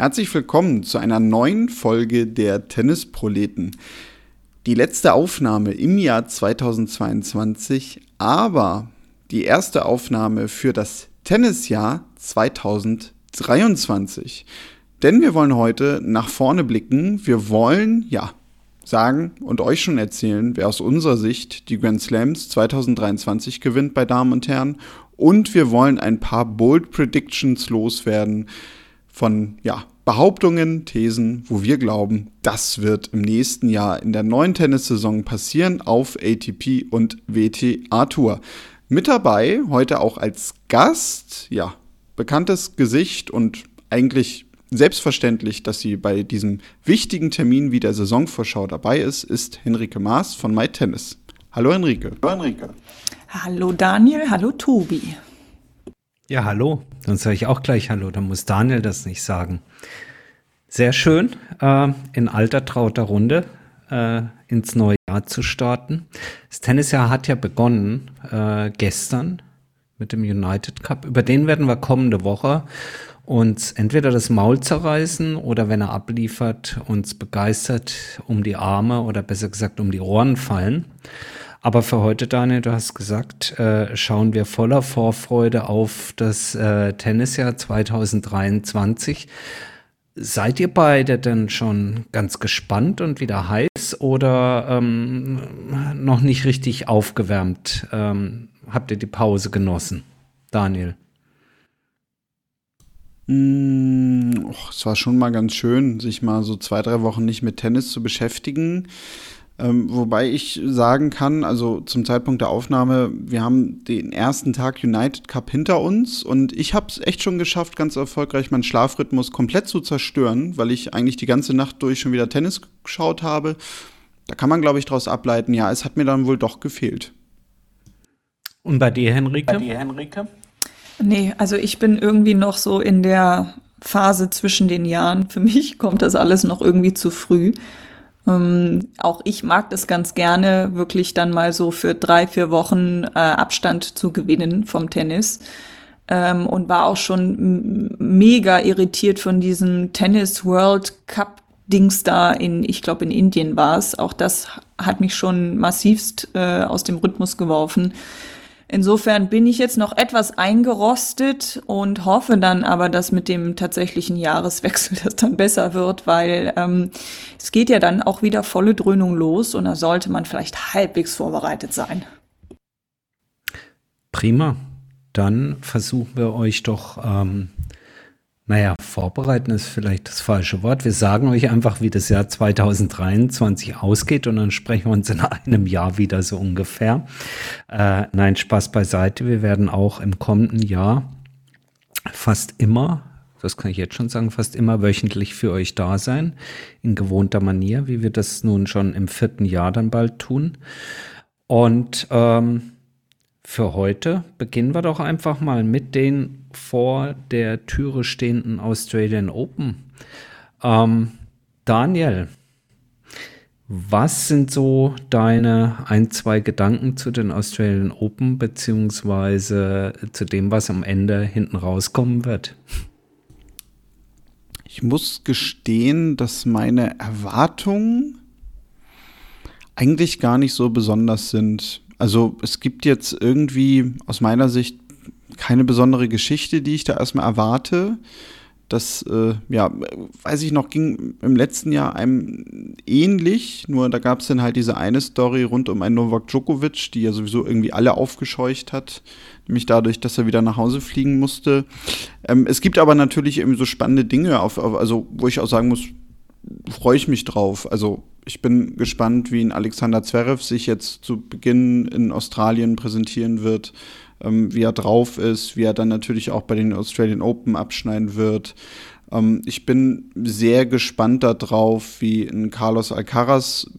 Herzlich willkommen zu einer neuen Folge der Tennisproleten. Die letzte Aufnahme im Jahr 2022, aber die erste Aufnahme für das Tennisjahr 2023. Denn wir wollen heute nach vorne blicken. Wir wollen, ja, sagen und euch schon erzählen, wer aus unserer Sicht die Grand Slams 2023 gewinnt bei Damen und Herren. Und wir wollen ein paar Bold Predictions loswerden von ja, Behauptungen, Thesen, wo wir glauben, das wird im nächsten Jahr in der neuen Tennissaison passieren auf ATP und WTA Tour. Mit dabei heute auch als Gast, ja, bekanntes Gesicht und eigentlich selbstverständlich, dass sie bei diesem wichtigen Termin wie der Saisonvorschau dabei ist, ist Henrike Maas von MyTennis. Hallo Henrike. Hallo Henrike. Hallo Daniel, hallo Tobi. Ja, hallo. Dann sage ich auch gleich Hallo, dann muss Daniel das nicht sagen. Sehr schön, äh, in alter trauter Runde äh, ins neue Jahr zu starten. Das Tennisjahr hat ja begonnen äh, gestern mit dem United Cup. Über den werden wir kommende Woche uns entweder das Maul zerreißen oder wenn er abliefert, uns begeistert um die Arme oder besser gesagt um die Ohren fallen. Aber für heute, Daniel, du hast gesagt, äh, schauen wir voller Vorfreude auf das äh, Tennisjahr 2023. Seid ihr beide denn schon ganz gespannt und wieder heiß oder ähm, noch nicht richtig aufgewärmt? Ähm, habt ihr die Pause genossen? Daniel. Mm, oh, es war schon mal ganz schön, sich mal so zwei, drei Wochen nicht mit Tennis zu beschäftigen. Ähm, wobei ich sagen kann, also zum Zeitpunkt der Aufnahme, wir haben den ersten Tag United Cup hinter uns und ich habe es echt schon geschafft, ganz erfolgreich meinen Schlafrhythmus komplett zu zerstören, weil ich eigentlich die ganze Nacht durch schon wieder Tennis geschaut habe. Da kann man, glaube ich, daraus ableiten, ja, es hat mir dann wohl doch gefehlt. Und bei dir, Henrike? Bei dir, Henrike? Nee, also ich bin irgendwie noch so in der Phase zwischen den Jahren. Für mich kommt das alles noch irgendwie zu früh. Ähm, auch ich mag das ganz gerne, wirklich dann mal so für drei, vier Wochen äh, Abstand zu gewinnen vom Tennis. Ähm, und war auch schon mega irritiert von diesem Tennis World Cup Dings da in, ich glaube in Indien war es. Auch das hat mich schon massivst äh, aus dem Rhythmus geworfen. Insofern bin ich jetzt noch etwas eingerostet und hoffe dann aber, dass mit dem tatsächlichen Jahreswechsel das dann besser wird, weil ähm, es geht ja dann auch wieder volle Dröhnung los und da sollte man vielleicht halbwegs vorbereitet sein. Prima. Dann versuchen wir euch doch ähm, naja, vorbereiten ist vielleicht das falsche Wort. Wir sagen euch einfach, wie das Jahr 2023 ausgeht und dann sprechen wir uns in einem Jahr wieder so ungefähr. Äh, nein, Spaß beiseite. Wir werden auch im kommenden Jahr fast immer, das kann ich jetzt schon sagen, fast immer wöchentlich für euch da sein, in gewohnter Manier, wie wir das nun schon im vierten Jahr dann bald tun. Und ähm, für heute beginnen wir doch einfach mal mit den vor der Türe stehenden Australian Open. Ähm, Daniel, was sind so deine ein, zwei Gedanken zu den Australian Open, beziehungsweise zu dem, was am Ende hinten rauskommen wird? Ich muss gestehen, dass meine Erwartungen eigentlich gar nicht so besonders sind. Also es gibt jetzt irgendwie aus meiner Sicht keine besondere Geschichte, die ich da erstmal erwarte. Das, äh, ja, weiß ich noch, ging im letzten Jahr einem ähnlich, nur da gab es dann halt diese eine Story rund um einen Novak Djokovic, die ja sowieso irgendwie alle aufgescheucht hat, nämlich dadurch, dass er wieder nach Hause fliegen musste. Ähm, es gibt aber natürlich irgendwie so spannende Dinge, auf, auf, also wo ich auch sagen muss, freue ich mich drauf. Also ich bin gespannt, wie ein Alexander Zverev sich jetzt zu Beginn in Australien präsentieren wird, ähm, wie er drauf ist, wie er dann natürlich auch bei den Australian Open abschneiden wird. Ähm, ich bin sehr gespannt darauf, wie ein Carlos Alcaraz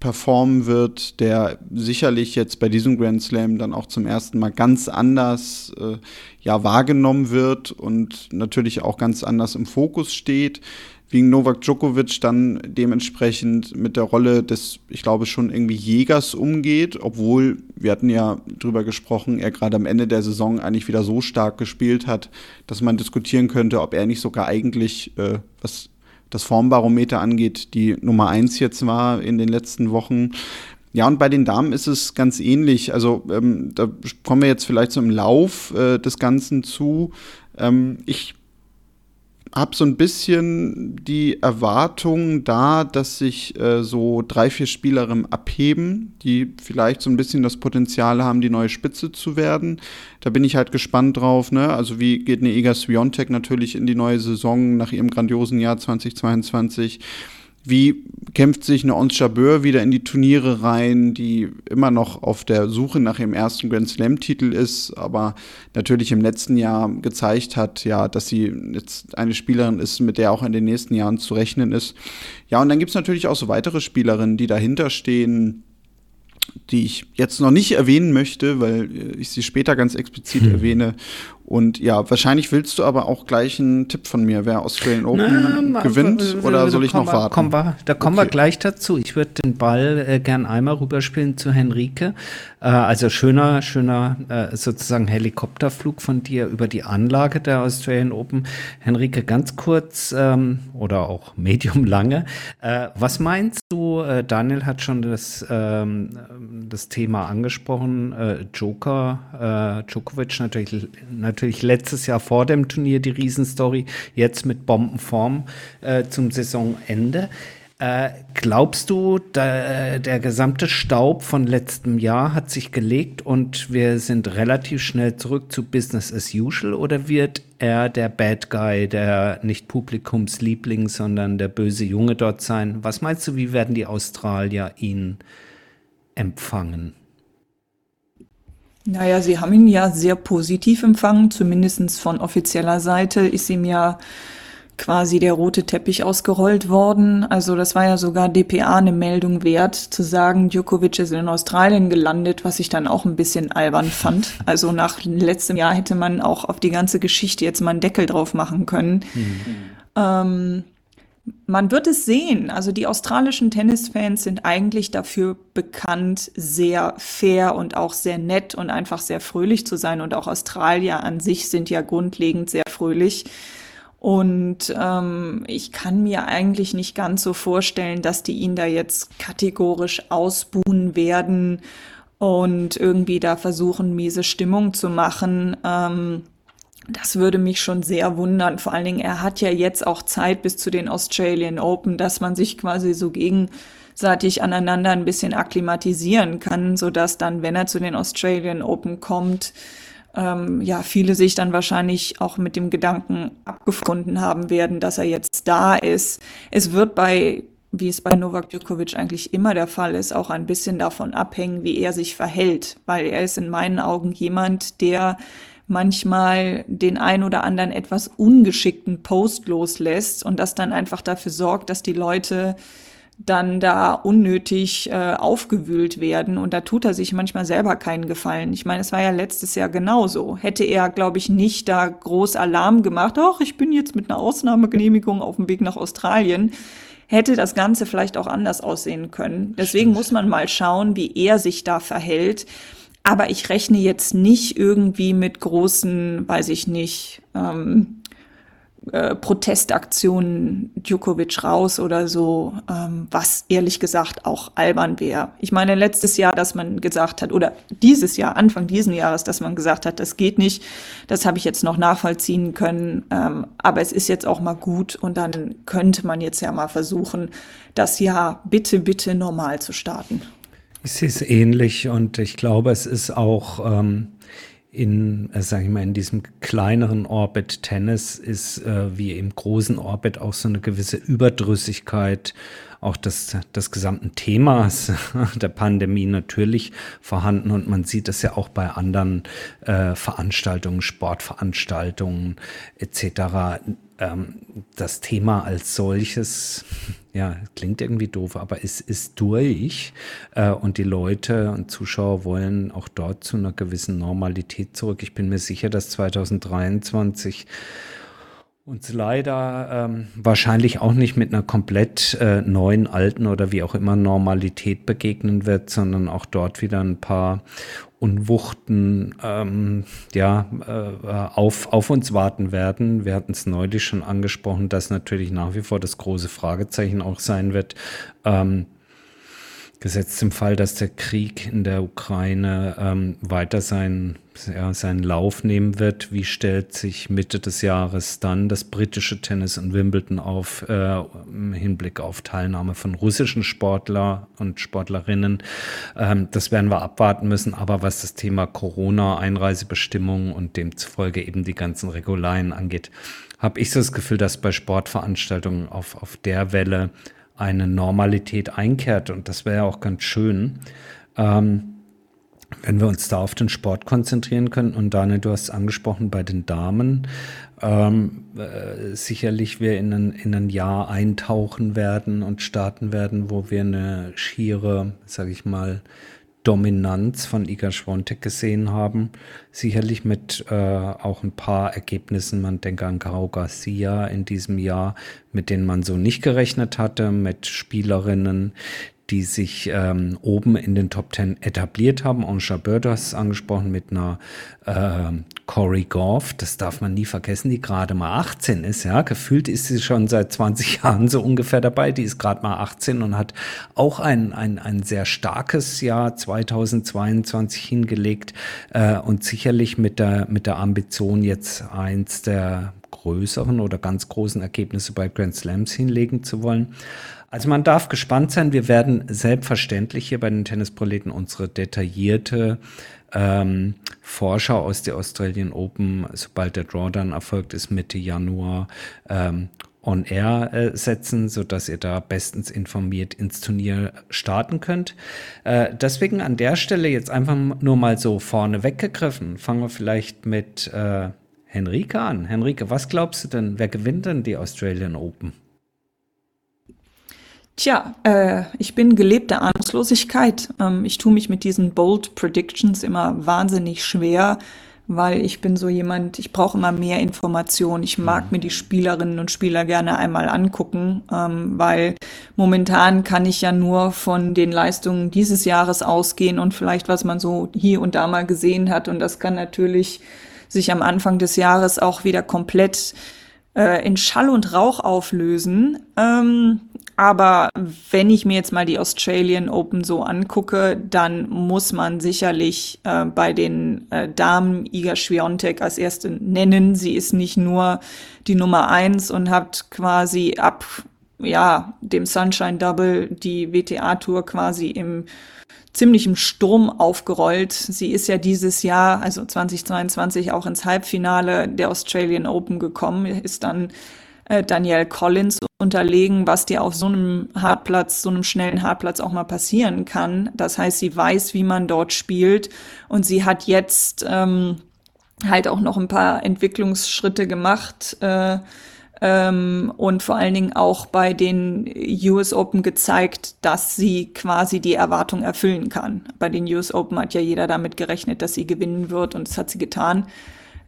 performen wird, der sicherlich jetzt bei diesem Grand Slam dann auch zum ersten Mal ganz anders äh, ja wahrgenommen wird und natürlich auch ganz anders im Fokus steht. Wegen Novak Djokovic dann dementsprechend mit der Rolle des, ich glaube, schon irgendwie Jägers umgeht, obwohl, wir hatten ja drüber gesprochen, er gerade am Ende der Saison eigentlich wieder so stark gespielt hat, dass man diskutieren könnte, ob er nicht sogar eigentlich, äh, was das Formbarometer angeht, die Nummer eins jetzt war in den letzten Wochen. Ja, und bei den Damen ist es ganz ähnlich. Also ähm, da kommen wir jetzt vielleicht so im Lauf äh, des Ganzen zu. Ähm, ich habe so ein bisschen die Erwartung da, dass sich äh, so drei, vier Spielerinnen abheben, die vielleicht so ein bisschen das Potenzial haben, die neue Spitze zu werden. Da bin ich halt gespannt drauf. Ne? Also wie geht eine Iga Swiatek natürlich in die neue Saison nach ihrem grandiosen Jahr 2022? Wie kämpft sich eine Ons Jabeur wieder in die Turniere rein, die immer noch auf der Suche nach ihrem ersten Grand Slam-Titel ist, aber natürlich im letzten Jahr gezeigt hat, ja, dass sie jetzt eine Spielerin ist, mit der auch in den nächsten Jahren zu rechnen ist. Ja, und dann gibt es natürlich auch so weitere Spielerinnen, die dahinter stehen, die ich jetzt noch nicht erwähnen möchte, weil ich sie später ganz explizit hm. erwähne. Und ja, wahrscheinlich willst du aber auch gleich einen Tipp von mir, wer Australian Open Na, gewinnt oder soll ich noch warten? Kommen wir, da kommen okay. wir gleich dazu. Ich würde den Ball äh, gern einmal rüberspielen zu Henrike. Äh, also schöner, schöner äh, sozusagen Helikopterflug von dir über die Anlage der Australian Open. Henrike, ganz kurz ähm, oder auch medium lange. Äh, was meinst du, äh, Daniel hat schon das, ähm, das Thema angesprochen, äh, Joker, Djokovic natürlich, natürlich natürlich letztes Jahr vor dem Turnier die Riesenstory, jetzt mit Bombenform äh, zum Saisonende. Äh, glaubst du, da, der gesamte Staub von letztem Jahr hat sich gelegt und wir sind relativ schnell zurück zu Business as usual oder wird er der Bad Guy, der nicht Publikumsliebling, sondern der böse Junge dort sein? Was meinst du, wie werden die Australier ihn empfangen? Naja, sie haben ihn ja sehr positiv empfangen, zumindest von offizieller Seite ist ihm ja quasi der rote Teppich ausgerollt worden. Also das war ja sogar DPA eine Meldung wert, zu sagen, Djokovic ist in Australien gelandet, was ich dann auch ein bisschen albern fand. Also nach letztem Jahr hätte man auch auf die ganze Geschichte jetzt mal einen Deckel drauf machen können. Mhm. Ähm, man wird es sehen. Also die australischen Tennisfans sind eigentlich dafür bekannt, sehr fair und auch sehr nett und einfach sehr fröhlich zu sein. Und auch Australier an sich sind ja grundlegend sehr fröhlich. Und ähm, ich kann mir eigentlich nicht ganz so vorstellen, dass die ihn da jetzt kategorisch ausbuhen werden und irgendwie da versuchen, miese Stimmung zu machen. Ähm, das würde mich schon sehr wundern. Vor allen Dingen, er hat ja jetzt auch Zeit bis zu den Australian Open, dass man sich quasi so gegenseitig aneinander ein bisschen akklimatisieren kann, so dass dann, wenn er zu den Australian Open kommt, ähm, ja, viele sich dann wahrscheinlich auch mit dem Gedanken abgefunden haben werden, dass er jetzt da ist. Es wird bei wie es bei Novak Djokovic eigentlich immer der Fall ist, auch ein bisschen davon abhängen, wie er sich verhält, weil er ist in meinen Augen jemand, der manchmal den ein oder anderen etwas ungeschickten Post loslässt und das dann einfach dafür sorgt, dass die Leute dann da unnötig äh, aufgewühlt werden und da tut er sich manchmal selber keinen Gefallen. Ich meine, es war ja letztes Jahr genauso. Hätte er, glaube ich, nicht da groß Alarm gemacht, ach, ich bin jetzt mit einer Ausnahmegenehmigung auf dem Weg nach Australien, hätte das Ganze vielleicht auch anders aussehen können. Deswegen muss man mal schauen, wie er sich da verhält. Aber ich rechne jetzt nicht irgendwie mit großen, weiß ich nicht, ähm, äh, Protestaktionen Djokovic raus oder so, ähm, was ehrlich gesagt auch albern wäre. Ich meine, letztes Jahr, dass man gesagt hat, oder dieses Jahr, Anfang diesen Jahres, dass man gesagt hat, das geht nicht, das habe ich jetzt noch nachvollziehen können. Ähm, aber es ist jetzt auch mal gut und dann könnte man jetzt ja mal versuchen, das Jahr bitte, bitte normal zu starten. Es ähnlich und ich glaube, es ist auch ähm, in, äh, sage ich mal, in diesem kleineren Orbit Tennis ist äh, wie im großen Orbit auch so eine gewisse Überdrüssigkeit auch des, des gesamten Themas der Pandemie natürlich vorhanden. Und man sieht das ja auch bei anderen äh, Veranstaltungen, Sportveranstaltungen etc ähm, das Thema als solches, ja, klingt irgendwie doof, aber es ist durch äh, und die Leute und Zuschauer wollen auch dort zu einer gewissen Normalität zurück. Ich bin mir sicher, dass 2023 uns leider ähm, wahrscheinlich auch nicht mit einer komplett äh, neuen, alten oder wie auch immer Normalität begegnen wird, sondern auch dort wieder ein paar Unwuchten ähm, ja, äh, auf, auf uns warten werden. Wir hatten es neulich schon angesprochen, dass natürlich nach wie vor das große Fragezeichen auch sein wird. Ähm, Gesetzt im Fall, dass der Krieg in der Ukraine ähm, weiter seinen, ja, seinen Lauf nehmen wird, wie stellt sich Mitte des Jahres dann das britische Tennis und Wimbledon auf äh, im Hinblick auf Teilnahme von russischen Sportler und Sportlerinnen? Ähm, das werden wir abwarten müssen. Aber was das Thema Corona, Einreisebestimmungen und demzufolge eben die ganzen Regularien angeht, habe ich so das Gefühl, dass bei Sportveranstaltungen auf, auf der Welle eine Normalität einkehrt. Und das wäre ja auch ganz schön, ähm, wenn wir uns da auf den Sport konzentrieren können. Und Daniel, du hast angesprochen bei den Damen. Ähm, äh, sicherlich wir in ein, in ein Jahr eintauchen werden und starten werden, wo wir eine schiere, sage ich mal, Dominanz von Iga Schwontek gesehen haben. Sicherlich mit äh, auch ein paar Ergebnissen. Man denke an Caro Garcia in diesem Jahr, mit denen man so nicht gerechnet hatte, mit Spielerinnen, die sich ähm, oben in den Top Ten etabliert haben. Hast es angesprochen, mit einer äh, Corey Goff, das darf man nie vergessen, die gerade mal 18 ist. Ja, gefühlt ist sie schon seit 20 Jahren so ungefähr dabei. Die ist gerade mal 18 und hat auch ein, ein, ein sehr starkes Jahr 2022 hingelegt äh, und sicherlich mit der, mit der Ambition, jetzt eins der größeren oder ganz großen Ergebnisse bei Grand Slams hinlegen zu wollen. Also man darf gespannt sein. Wir werden selbstverständlich hier bei den Tennisproleten unsere detaillierte ähm, Vorschau aus der Australian Open, sobald der Drawdown erfolgt ist, Mitte Januar, ähm, on air äh, setzen, so dass ihr da bestens informiert ins Turnier starten könnt. Äh, deswegen an der Stelle jetzt einfach nur mal so vorne weggegriffen. Fangen wir vielleicht mit äh, Henrike an. Henrike, was glaubst du denn, wer gewinnt denn die Australian Open? Tja, äh, ich bin gelebte Ahnungslosigkeit. Ähm, ich tue mich mit diesen Bold Predictions immer wahnsinnig schwer, weil ich bin so jemand, ich brauche immer mehr Informationen. Ich mag mhm. mir die Spielerinnen und Spieler gerne einmal angucken, ähm, weil momentan kann ich ja nur von den Leistungen dieses Jahres ausgehen und vielleicht was man so hier und da mal gesehen hat. Und das kann natürlich sich am Anfang des Jahres auch wieder komplett äh, in Schall und Rauch auflösen. Ähm, aber wenn ich mir jetzt mal die Australian Open so angucke, dann muss man sicherlich äh, bei den äh, Damen Iga Swiatek als erste nennen. Sie ist nicht nur die Nummer eins und hat quasi ab ja dem Sunshine Double die WTA Tour quasi im ziemlichen Sturm aufgerollt. Sie ist ja dieses Jahr, also 2022, auch ins Halbfinale der Australian Open gekommen, ist dann äh, Danielle Collins unterlegen, was dir auf so einem Hartplatz, so einem schnellen Hartplatz auch mal passieren kann. Das heißt, sie weiß, wie man dort spielt und sie hat jetzt ähm, halt auch noch ein paar Entwicklungsschritte gemacht. Äh, ähm, und vor allen Dingen auch bei den US Open gezeigt, dass sie quasi die Erwartung erfüllen kann. Bei den US Open hat ja jeder damit gerechnet, dass sie gewinnen wird und das hat sie getan.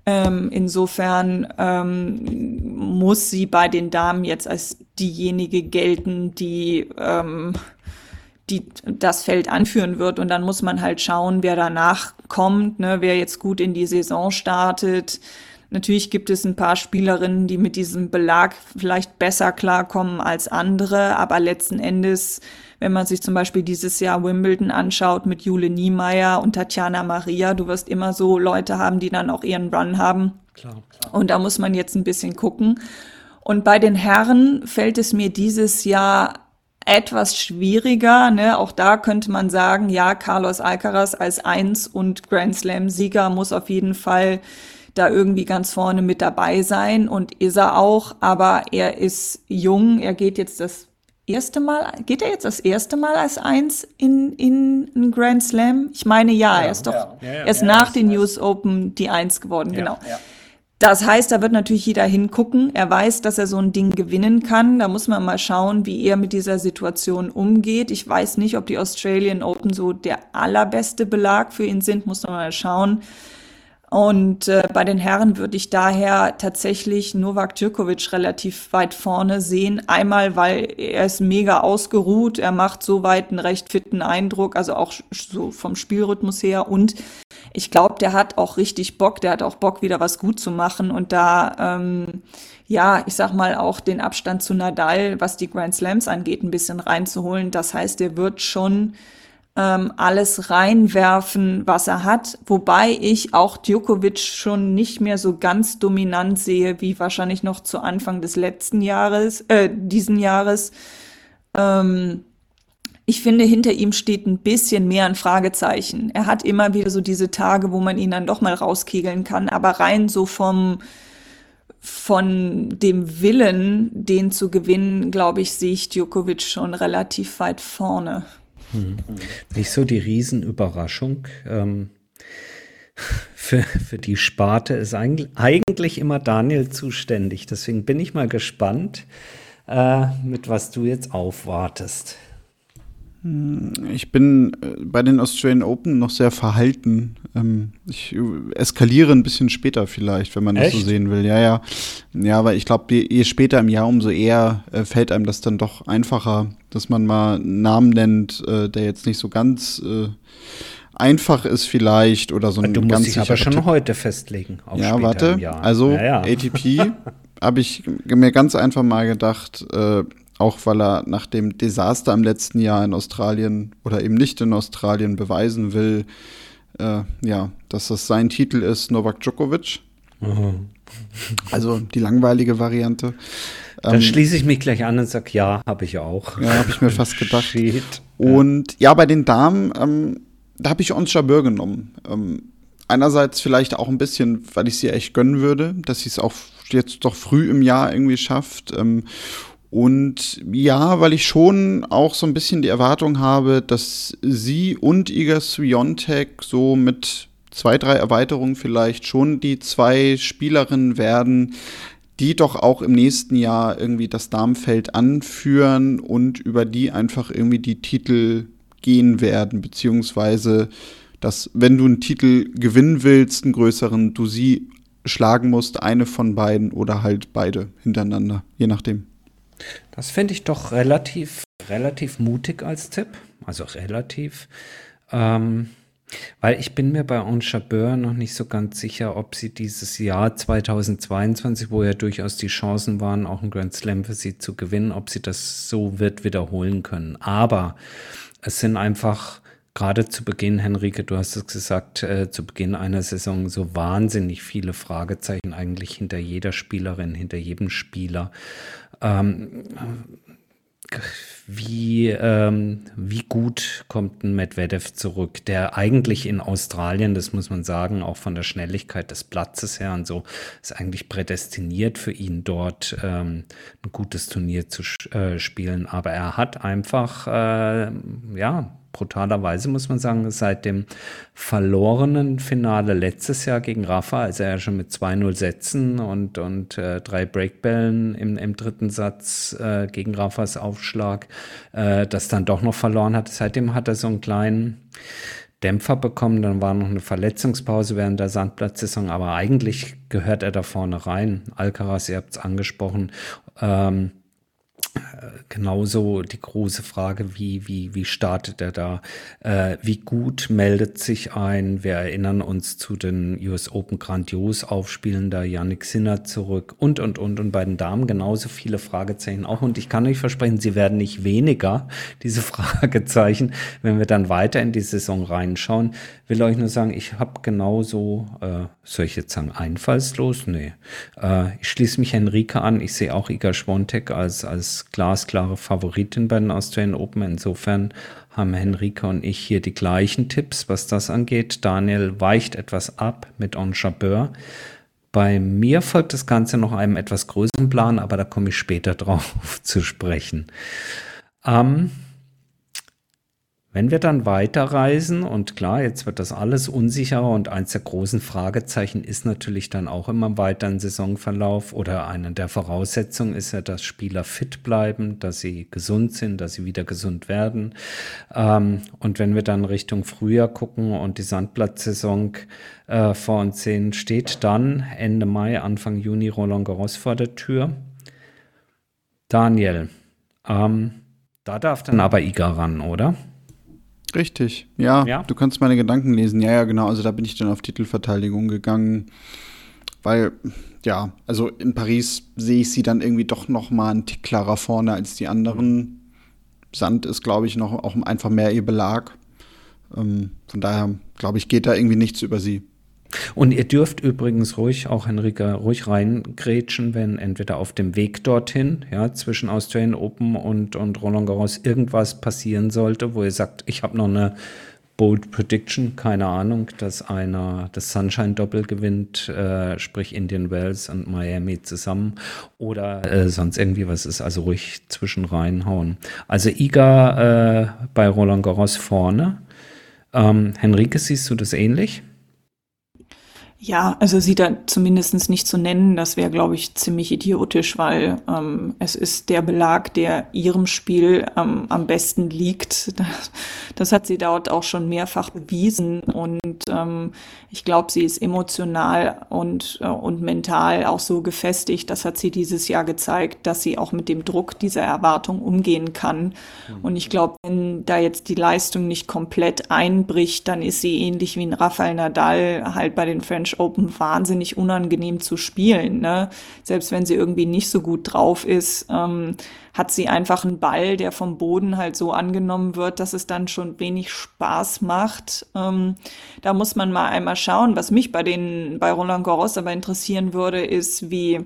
Ähm, insofern ähm, muss sie bei den Damen jetzt als diejenige gelten, die, ähm, die das Feld anführen wird. Und dann muss man halt schauen, wer danach kommt, ne, wer jetzt gut in die Saison startet. Natürlich gibt es ein paar Spielerinnen, die mit diesem Belag vielleicht besser klarkommen als andere, aber letzten Endes wenn man sich zum Beispiel dieses Jahr Wimbledon anschaut mit Jule Niemeyer und Tatjana Maria, du wirst immer so Leute haben, die dann auch ihren Run haben. Klar, klar. Und da muss man jetzt ein bisschen gucken. Und bei den Herren fällt es mir dieses Jahr etwas schwieriger. Ne? Auch da könnte man sagen, ja, Carlos Alcaraz als Eins und Grand Slam-Sieger muss auf jeden Fall da irgendwie ganz vorne mit dabei sein und ist er auch, aber er ist jung, er geht jetzt das erste Mal, geht er jetzt das erste Mal als Eins in, in ein Grand Slam? Ich meine, ja, ja er ist doch ja, ja, erst nach den News Open die Eins geworden, genau. Das heißt, da wird natürlich jeder hingucken. Er weiß, dass er so ein Ding gewinnen kann. Da muss man mal schauen, wie er mit dieser Situation umgeht. Ich weiß nicht, ob die Australian Open so der allerbeste Belag für ihn sind. Muss man mal schauen. Und äh, bei den Herren würde ich daher tatsächlich Novak Djokovic relativ weit vorne sehen. Einmal, weil er ist mega ausgeruht, er macht soweit einen recht fitten Eindruck, also auch so vom Spielrhythmus her. Und ich glaube, der hat auch richtig Bock, der hat auch Bock, wieder was gut zu machen und da, ähm, ja, ich sag mal, auch den Abstand zu Nadal, was die Grand Slams angeht, ein bisschen reinzuholen. Das heißt, der wird schon ähm, alles reinwerfen, was er hat. Wobei ich auch Djokovic schon nicht mehr so ganz dominant sehe, wie wahrscheinlich noch zu Anfang des letzten Jahres, äh, diesen Jahres. Ähm, ich finde, hinter ihm steht ein bisschen mehr ein Fragezeichen. Er hat immer wieder so diese Tage, wo man ihn dann doch mal rauskegeln kann, aber rein so vom, von dem Willen, den zu gewinnen, glaube ich, sehe ich Djokovic schon relativ weit vorne. Hm. Nicht so die Riesenüberraschung. Ähm, für, für die Sparte ist eigentlich immer Daniel zuständig. Deswegen bin ich mal gespannt, äh, mit was du jetzt aufwartest. Hm, ich bin äh, bei den Australian Open noch sehr verhalten. Ähm, ich eskaliere ein bisschen später vielleicht, wenn man Echt? das so sehen will. Ja, ja. Ja, weil ich glaube, je später im Jahr, umso eher äh, fällt einem das dann doch einfacher, dass man mal einen Namen nennt, äh, der jetzt nicht so ganz einfach ist vielleicht oder so ein Du musst dich aber schon Tipp. heute festlegen. ja, warte. Also ja, ja. ATP habe ich mir ganz einfach mal gedacht, äh, auch weil er nach dem Desaster im letzten Jahr in Australien oder eben nicht in Australien beweisen will, äh, ja, dass das sein Titel ist, Novak Djokovic. Mhm. Also die langweilige Variante. Dann ähm, schließe ich mich gleich an und sage, ja, habe ich auch. Ja, habe ich mir fast gedacht. Shit. Und ja, bei den Damen, ähm, da habe ich Ons Jabeur genommen. Ähm, einerseits vielleicht auch ein bisschen, weil ich sie echt gönnen würde, dass sie es auch jetzt doch früh im Jahr irgendwie schafft. Ähm, und ja, weil ich schon auch so ein bisschen die Erwartung habe, dass sie und Iga Swiatek so mit zwei, drei Erweiterungen vielleicht schon die zwei Spielerinnen werden, die doch auch im nächsten Jahr irgendwie das Darmfeld anführen und über die einfach irgendwie die Titel gehen werden, beziehungsweise dass, wenn du einen Titel gewinnen willst, einen größeren, du sie schlagen musst, eine von beiden oder halt beide hintereinander, je nachdem. Das finde ich doch relativ, relativ mutig als Tipp. Also relativ. Ähm, weil ich bin mir bei On Chabeur noch nicht so ganz sicher, ob sie dieses Jahr 2022, wo ja durchaus die Chancen waren, auch einen Grand Slam für sie zu gewinnen, ob sie das so wird wiederholen können. Aber es sind einfach gerade zu Beginn, Henrike, du hast es gesagt, äh, zu Beginn einer Saison so wahnsinnig viele Fragezeichen eigentlich hinter jeder Spielerin, hinter jedem Spieler. Ähm, wie, ähm, wie gut kommt ein Medvedev zurück, der eigentlich in Australien, das muss man sagen, auch von der Schnelligkeit des Platzes her und so, ist eigentlich prädestiniert für ihn dort ähm, ein gutes Turnier zu äh, spielen. Aber er hat einfach, äh, ja, brutalerweise muss man sagen, seit dem verlorenen Finale letztes Jahr gegen Rafa, als er ja schon mit 2-0 Sätzen und, und äh, drei Breakbällen im, im dritten Satz äh, gegen Rafas Aufschlag äh, das dann doch noch verloren hat. Seitdem hat er so einen kleinen Dämpfer bekommen, dann war noch eine Verletzungspause während der Sandplatzsaison, aber eigentlich gehört er da vorne rein. Alcaraz, ihr habt es angesprochen, ähm, genauso die große Frage, wie, wie, wie startet er da? Äh, wie gut meldet sich ein? Wir erinnern uns zu den US Open grandios aufspielender Yannick Sinner zurück und, und, und. Und bei den Damen genauso viele Fragezeichen auch. Und ich kann euch versprechen, sie werden nicht weniger, diese Fragezeichen, wenn wir dann weiter in die Saison reinschauen. Will euch nur sagen, ich habe genauso, äh, jetzt sagen, einfallslos? Nee. Äh, ich schließe mich Henrike an. Ich sehe auch Iga Schwontek als, als glasklare Favoritin bei den Australian Open. Insofern haben Henrika und ich hier die gleichen Tipps, was das angeht. Daniel weicht etwas ab mit On Chabeur. Bei mir folgt das Ganze noch einem etwas größeren Plan, aber da komme ich später drauf zu sprechen. Ähm, Wenn wir dann weiterreisen und klar, jetzt wird das alles unsicherer und eins der großen Fragezeichen ist natürlich dann auch immer im weiteren Saisonverlauf oder eine der Voraussetzungen ist ja, dass Spieler fit bleiben, dass sie gesund sind, dass sie wieder gesund werden. Ähm, und wenn wir dann Richtung Frühjahr gucken und die Sandplatzsaison äh, vor uns sehen, steht dann Ende Mai, Anfang Juni Roland Garros vor der Tür. Daniel, ähm, da darf dann aber Iga ran, oder? Richtig, ja, ja, Du kannst meine Gedanken lesen. Ja, ja, genau. Also da bin ich dann auf Titelverteidigung gegangen, weil ja, also in Paris sehe ich sie dann irgendwie doch noch mal einen Tick klarer vorne als die anderen. Sand ist, glaube ich, noch auch einfach mehr ihr Belag. Ähm, von daher, glaube ich, geht da irgendwie nichts über sie. Und ihr dürft übrigens ruhig, auch Henrika, ruhig reingrätschen, wenn entweder auf dem Weg dorthin, ja, zwischen Australian Open und, und Roland Garros irgendwas passieren sollte, wo ihr sagt, ich habe noch eine Bold Prediction, keine Ahnung, dass einer das Sunshine-Doppel gewinnt, äh, sprich Indian Wells und Miami zusammen oder äh, sonst irgendwie was ist, also ruhig zwischen reinhauen. Also Iga äh, bei Roland Garros vorne. Ähm, Henrike, siehst du das ähnlich? Ja, also sie da zumindest nicht zu nennen, das wäre, glaube ich, ziemlich idiotisch, weil ähm, es ist der Belag, der ihrem Spiel ähm, am besten liegt. Das, das, hat sie dort auch schon mehrfach bewiesen und ähm, ich glaube, sie ist emotional und, äh, und mental auch so gefestigt. Das hat sie dieses Jahr gezeigt, dass sie auch mit dem Druck dieser Erwartung umgehen kann. Mhm. Und ich glaube, wenn da jetzt die Leistung nicht komplett einbricht, dann ist sie ähnlich wie ein Rafael Nadal halt bei den French Open wahnsinnig unangenehm zu spielen. Ne? Selbst wenn sie irgendwie nicht so gut drauf ist, ähm, hat sie einfach einen Ball, der vom Boden halt so angenommen wird, dass es dann schon wenig Spaß macht. Ähm, da muss man mal einmal schauen. Was mich bei den bei Roland Garros aber interessieren würde, ist, wie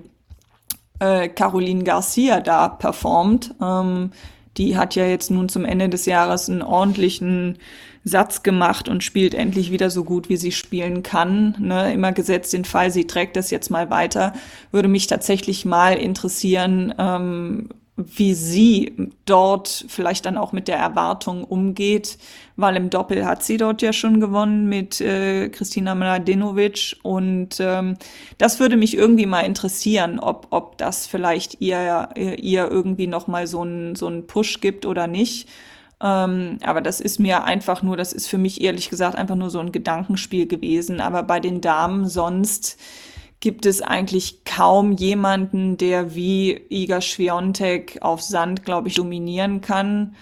äh, Caroline Garcia da performt. Ähm, die hat ja jetzt nun zum Ende des Jahres einen ordentlichen Satz gemacht und spielt endlich wieder so gut, wie sie spielen kann. Ne? Immer gesetzt den Fall, sie trägt das jetzt mal weiter. Würde mich tatsächlich mal interessieren, ähm, wie sie dort vielleicht dann auch mit der Erwartung umgeht, weil im Doppel hat sie dort ja schon gewonnen mit äh, Kristina Mladenovic und ähm, das würde mich irgendwie mal interessieren, ob, ob das vielleicht ihr, ihr irgendwie noch mal so einen so einen Push gibt oder nicht. Ähm, aber das ist mir einfach nur, das ist für mich ehrlich gesagt einfach nur so ein Gedankenspiel gewesen. Aber bei den Damen sonst gibt es eigentlich kaum jemanden, der wie Iga Schwiontek auf Sand, glaube ich, dominieren kann.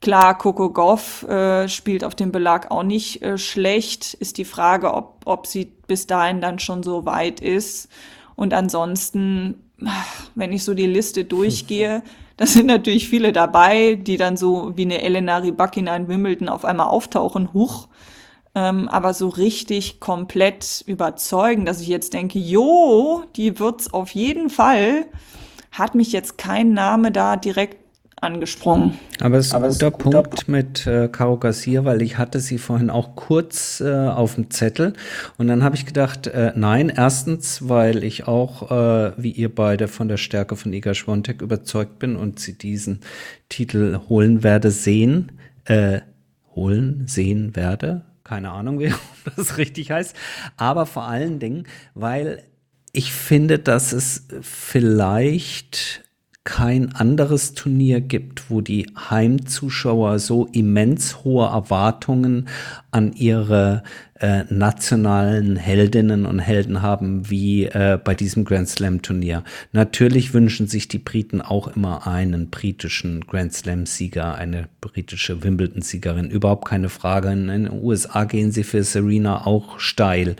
Klar, Coco Goff äh, spielt auf dem Belag auch nicht äh, schlecht. Ist die Frage, ob, ob sie bis dahin dann schon so weit ist. Und ansonsten, wenn ich so die Liste durchgehe, da sind natürlich viele dabei, die dann so wie eine Elena Rybakina in Wimbledon auf einmal auftauchen. Huch, ähm, aber so richtig komplett überzeugen, dass ich jetzt denke, jo, die wird's auf jeden Fall, hat mich jetzt kein Name da direkt angesprungen. Aber es ist ein guter, ist guter Punkt mit äh, Caro Garcia, weil ich hatte sie vorhin auch kurz äh, auf dem Zettel und dann habe ich gedacht, äh, nein, erstens, weil ich auch, äh, wie ihr beide, von der Stärke von Iga Schwontek überzeugt bin und sie diesen Titel holen werde, sehen, äh, holen, sehen werde, keine Ahnung, wie das richtig heißt. Aber vor allen Dingen, weil ich finde, dass es vielleicht kein anderes Turnier gibt, wo die Heimzuschauer so immens hohe Erwartungen an ihre äh, nationalen Heldinnen und Helden haben wie äh, bei diesem Grand Slam Turnier. Natürlich wünschen sich die Briten auch immer einen britischen Grand Slam Sieger, eine britische Wimbledon Siegerin, überhaupt keine Frage. In den USA gehen sie für Serena auch steil.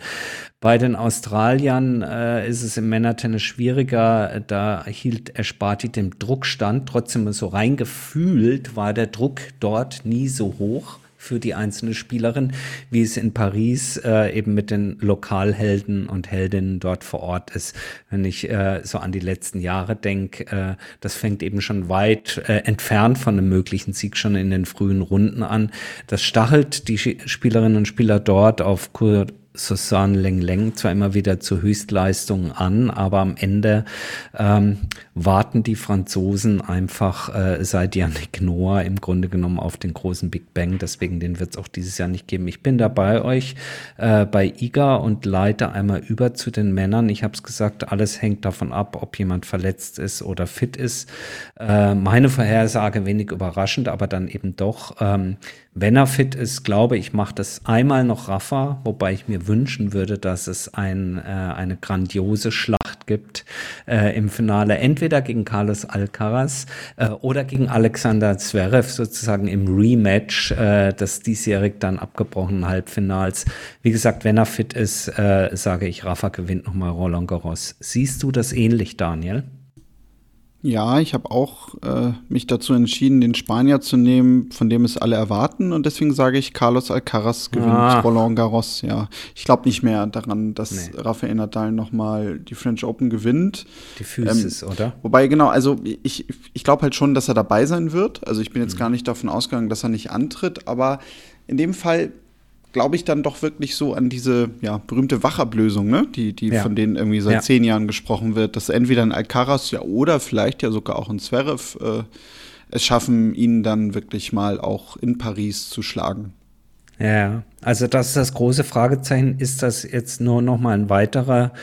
Bei den Australiern äh, ist es im Männertennis schwieriger. Da hielt Esparti dem Druck stand. Trotzdem so reingefühlt war der Druck dort nie so hoch für die einzelne Spielerin, wie es in Paris äh, eben mit den Lokalhelden und Heldinnen dort vor Ort ist. Wenn ich äh, so an die letzten Jahre denke, äh, das fängt eben schon weit äh, entfernt von einem möglichen Sieg schon in den frühen Runden an. Das stachelt die Spielerinnen und Spieler dort auf Kur Susan Leng Leng zwar immer wieder zu Höchstleistungen an, aber am Ende ähm, warten die Franzosen einfach äh, seit Yannick Noah im Grunde genommen auf den großen Big Bang. Deswegen den wird es auch dieses Jahr nicht geben. Ich bin da bei euch äh, bei IGA und leite einmal über zu den Männern. Ich habe es gesagt, alles hängt davon ab, ob jemand verletzt ist oder fit ist. Äh, meine Vorhersage wenig überraschend, aber dann eben doch. Ähm, wenn er fit ist, glaube ich, macht es einmal noch Rafa, wobei ich mir wünschen würde, dass es ein, äh, eine grandiose Schlacht gibt äh, im Finale, entweder gegen Carlos Alcaraz äh, oder gegen Alexander Zverev sozusagen im Rematch äh, des diesjährig dann abgebrochenen Halbfinals. Wie gesagt, wenn er fit ist, äh, sage ich, Rafa gewinnt nochmal Roland Garros. Siehst du das ähnlich, Daniel? Ja, ich habe auch äh, mich dazu entschieden, den Spanier zu nehmen, von dem es alle erwarten. Und deswegen sage ich, Carlos Alcaraz gewinnt ah. Roland Garros. Ja, ich glaube nicht mehr daran, dass nee. Rafael Nadal nochmal die French Open gewinnt. Die Physis, ähm, oder? Wobei, genau, also ich, ich glaube halt schon, dass er dabei sein wird. Also ich bin jetzt mhm. gar nicht davon ausgegangen, dass er nicht antritt. Aber in dem Fall glaube ich dann doch wirklich so an diese ja, berühmte Wachablösung, ne? die, die ja. von denen irgendwie seit ja. zehn Jahren gesprochen wird, dass entweder ein Alcaraz ja oder vielleicht ja sogar auch ein Zverev äh, es schaffen, ihn dann wirklich mal auch in Paris zu schlagen. Ja, also das ist das große Fragezeichen. Ist das jetzt nur noch mal ein weiterer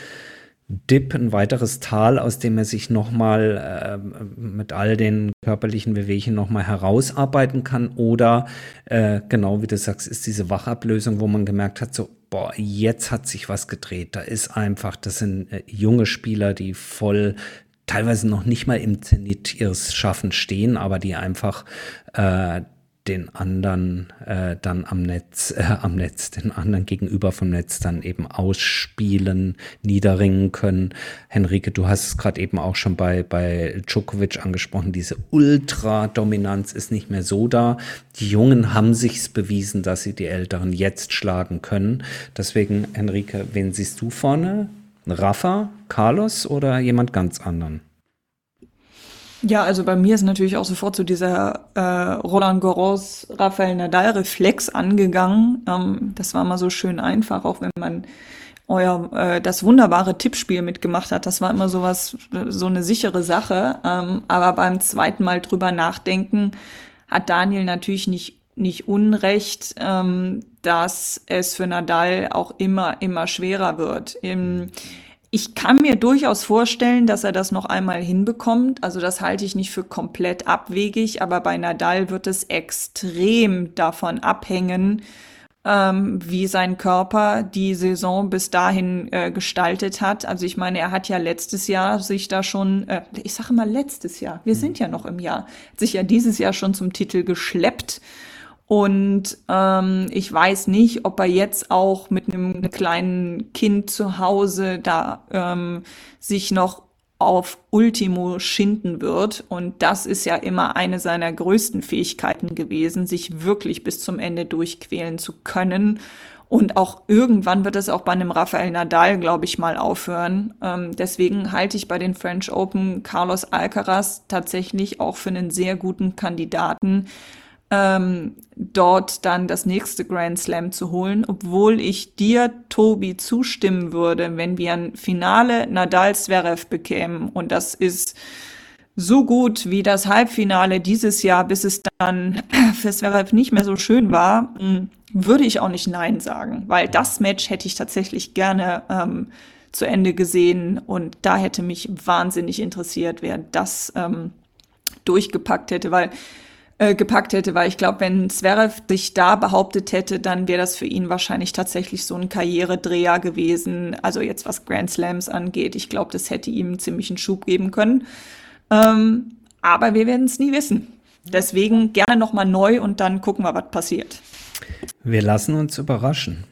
Dip, ein weiteres Tal, aus dem er sich nochmal äh, mit all den körperlichen Bewegungen nochmal herausarbeiten kann. Oder äh, genau wie du sagst, ist diese Wachablösung, wo man gemerkt hat, so, boah, jetzt hat sich was gedreht. Da ist einfach, das sind äh, junge Spieler, die voll teilweise noch nicht mal im Zenit ihres Schaffens stehen, aber die einfach äh, den anderen äh, dann am Netz, äh, am Netz, den anderen gegenüber vom Netz dann eben ausspielen, niederringen können. Henrike, du hast es gerade eben auch schon bei, bei Djokovic angesprochen, diese Ultra-Dominanz ist nicht mehr so da. Die Jungen haben sich's bewiesen, dass sie die Älteren jetzt schlagen können. Deswegen, Henrike, wen siehst du vorne? Rafa, Carlos oder jemand ganz anderen? Ja, also bei mir ist natürlich auch sofort so dieser äh, Roland Garros, Rafael Nadal Reflex angegangen. Ähm, das war mal so schön einfach, auch wenn man euer äh, das wunderbare Tippspiel mitgemacht hat. Das war immer sowas, so eine sichere Sache. Ähm, aber beim zweiten Mal drüber nachdenken hat Daniel natürlich nicht nicht unrecht, ähm, dass es für Nadal auch immer immer schwerer wird. Im, ich kann mir durchaus vorstellen, dass er das noch einmal hinbekommt. Also das halte ich nicht für komplett abwegig, aber bei Nadal wird es extrem davon abhängen, ähm, wie sein Körper die Saison bis dahin äh, gestaltet hat. Also ich meine, er hat ja letztes Jahr sich da schon, äh, ich sage mal letztes Jahr, wir sind ja noch im Jahr, sich ja dieses Jahr schon zum Titel geschleppt. Und ähm, ich weiß nicht, ob er jetzt auch mit einem kleinen Kind zu Hause da ähm, sich noch auf Ultimo schinden wird. Und das ist ja immer eine seiner größten Fähigkeiten gewesen, sich wirklich bis zum Ende durchquälen zu können. Und auch irgendwann wird es auch bei einem Rafael Nadal, glaube ich, mal aufhören. Ähm, deswegen halte ich bei den French Open Carlos Alcaraz tatsächlich auch für einen sehr guten Kandidaten, ähm, dort dann das nächste Grand Slam zu holen, obwohl ich dir, Tobi, zustimmen würde, wenn wir ein Finale Nadal-Zverev bekämen. Und das ist so gut wie das Halbfinale dieses Jahr, bis es dann für Zverev nicht mehr so schön war, hm, würde ich auch nicht Nein sagen, weil das Match hätte ich tatsächlich gerne ähm, zu Ende gesehen. Und da hätte mich wahnsinnig interessiert, wer das ähm, durchgepackt hätte, weil äh, gepackt hätte, weil ich glaube, wenn Zverev sich da behauptet hätte, dann wäre das für ihn wahrscheinlich tatsächlich so ein Karrieredreher gewesen. Also jetzt was Grand Slams angeht. Ich glaube, das hätte ihm einen ziemlichen Schub geben können. Ähm, aber wir werden es nie wissen. Deswegen gerne nochmal neu und dann gucken wir, was passiert. Wir lassen uns überraschen.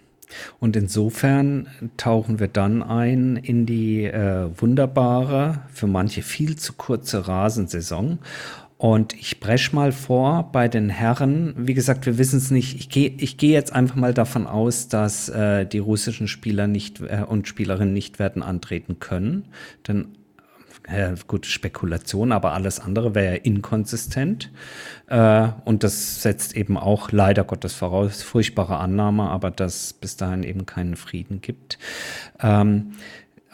Und insofern tauchen wir dann ein in die äh, wunderbare, für manche viel zu kurze Rasensaison und ich breche mal vor bei den Herren. Wie gesagt, wir wissen es nicht. Ich gehe ich geh jetzt einfach mal davon aus, dass äh, die russischen Spieler nicht äh, und Spielerinnen nicht werden antreten können. Denn äh, gut, Spekulation, aber alles andere wäre ja inkonsistent. Äh, und das setzt eben auch leider Gottes voraus, furchtbare Annahme, aber dass bis dahin eben keinen Frieden gibt. Ähm,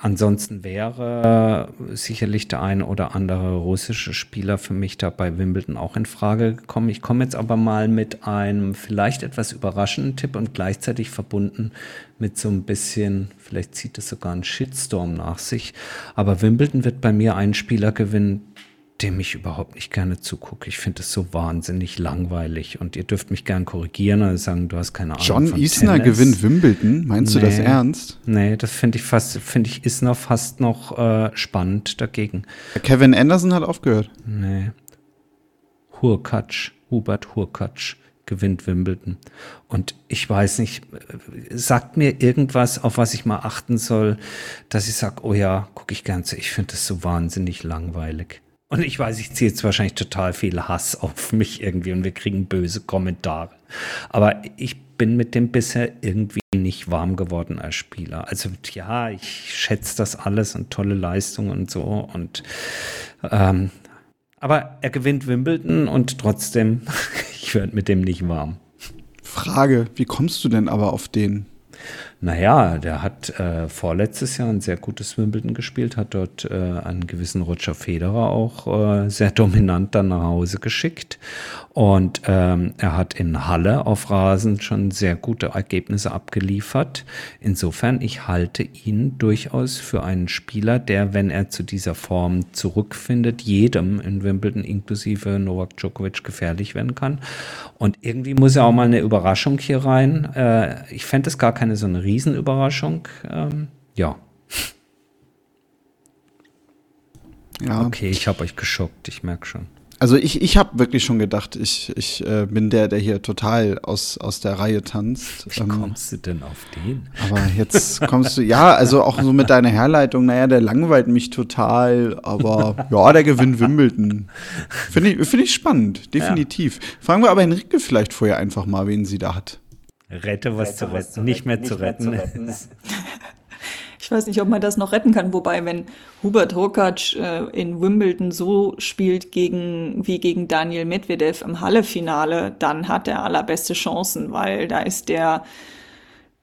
Ansonsten wäre sicherlich der ein oder andere russische Spieler für mich da bei Wimbledon auch in Frage gekommen. Ich komme jetzt aber mal mit einem vielleicht etwas überraschenden Tipp und gleichzeitig verbunden mit so ein bisschen, vielleicht zieht es sogar einen Shitstorm nach sich. Aber Wimbledon wird bei mir einen Spieler gewinnen, dem ich überhaupt nicht gerne zugucke. Ich finde es so wahnsinnig langweilig und ihr dürft mich gern korrigieren und sagen, du hast keine Ahnung. John Isner Tennis. gewinnt Wimbledon. Meinst nee, du das ernst? Nee, das finde ich fast, finde ich Isner fast noch äh, spannend dagegen. Kevin Anderson hat aufgehört. Nee. Hurkacz, Hubert Hurkacz gewinnt Wimbledon. Und ich weiß nicht, sagt mir irgendwas, auf was ich mal achten soll, dass ich sage, oh ja, gucke ich gern zu. Ich finde das so wahnsinnig langweilig. Und ich weiß, ich ziehe jetzt wahrscheinlich total viel Hass auf mich irgendwie und wir kriegen böse Kommentare. Aber ich bin mit dem bisher irgendwie nicht warm geworden als Spieler. Also ja, ich schätze das alles und tolle Leistungen und so. Und ähm, aber er gewinnt Wimbledon und trotzdem, ich werde mit dem nicht warm. Frage, wie kommst du denn aber auf den? Naja, der hat äh, vorletztes Jahr ein sehr gutes Wimbledon gespielt, hat dort äh, einen gewissen Roger Federer auch äh, sehr dominant dann nach Hause geschickt. Und ähm, er hat in Halle auf Rasen schon sehr gute Ergebnisse abgeliefert. Insofern, ich halte ihn durchaus für einen Spieler, der, wenn er zu dieser Form zurückfindet, jedem in Wimbledon inklusive Novak Djokovic gefährlich werden kann. Und irgendwie muss er auch mal eine Überraschung hier rein. Äh, ich fände es gar keine so eine Riesenüberraschung. Ähm, ja. Ja. Okay, ich habe euch geschockt, ich merke schon. Also ich, ich habe wirklich schon gedacht, ich, ich äh, bin der, der hier total aus, aus der Reihe tanzt. Wie ähm, kommst du denn auf den? Aber jetzt kommst du, ja, also auch so mit deiner Herleitung, naja, der langweilt mich total, aber ja, der gewinnt Wimbledon. Finde ich, find ich spannend, definitiv. Ja. Fragen wir aber Henrike vielleicht vorher einfach mal, wen sie da hat. Rette, was Rette, zu retten, was nicht mehr nicht zu retten. Mehr zu retten. ich weiß nicht, ob man das noch retten kann. Wobei, wenn Hubert Hurkacz äh, in Wimbledon so spielt gegen, wie gegen Daniel Medvedev im Hallefinale, dann hat er allerbeste Chancen, weil da ist der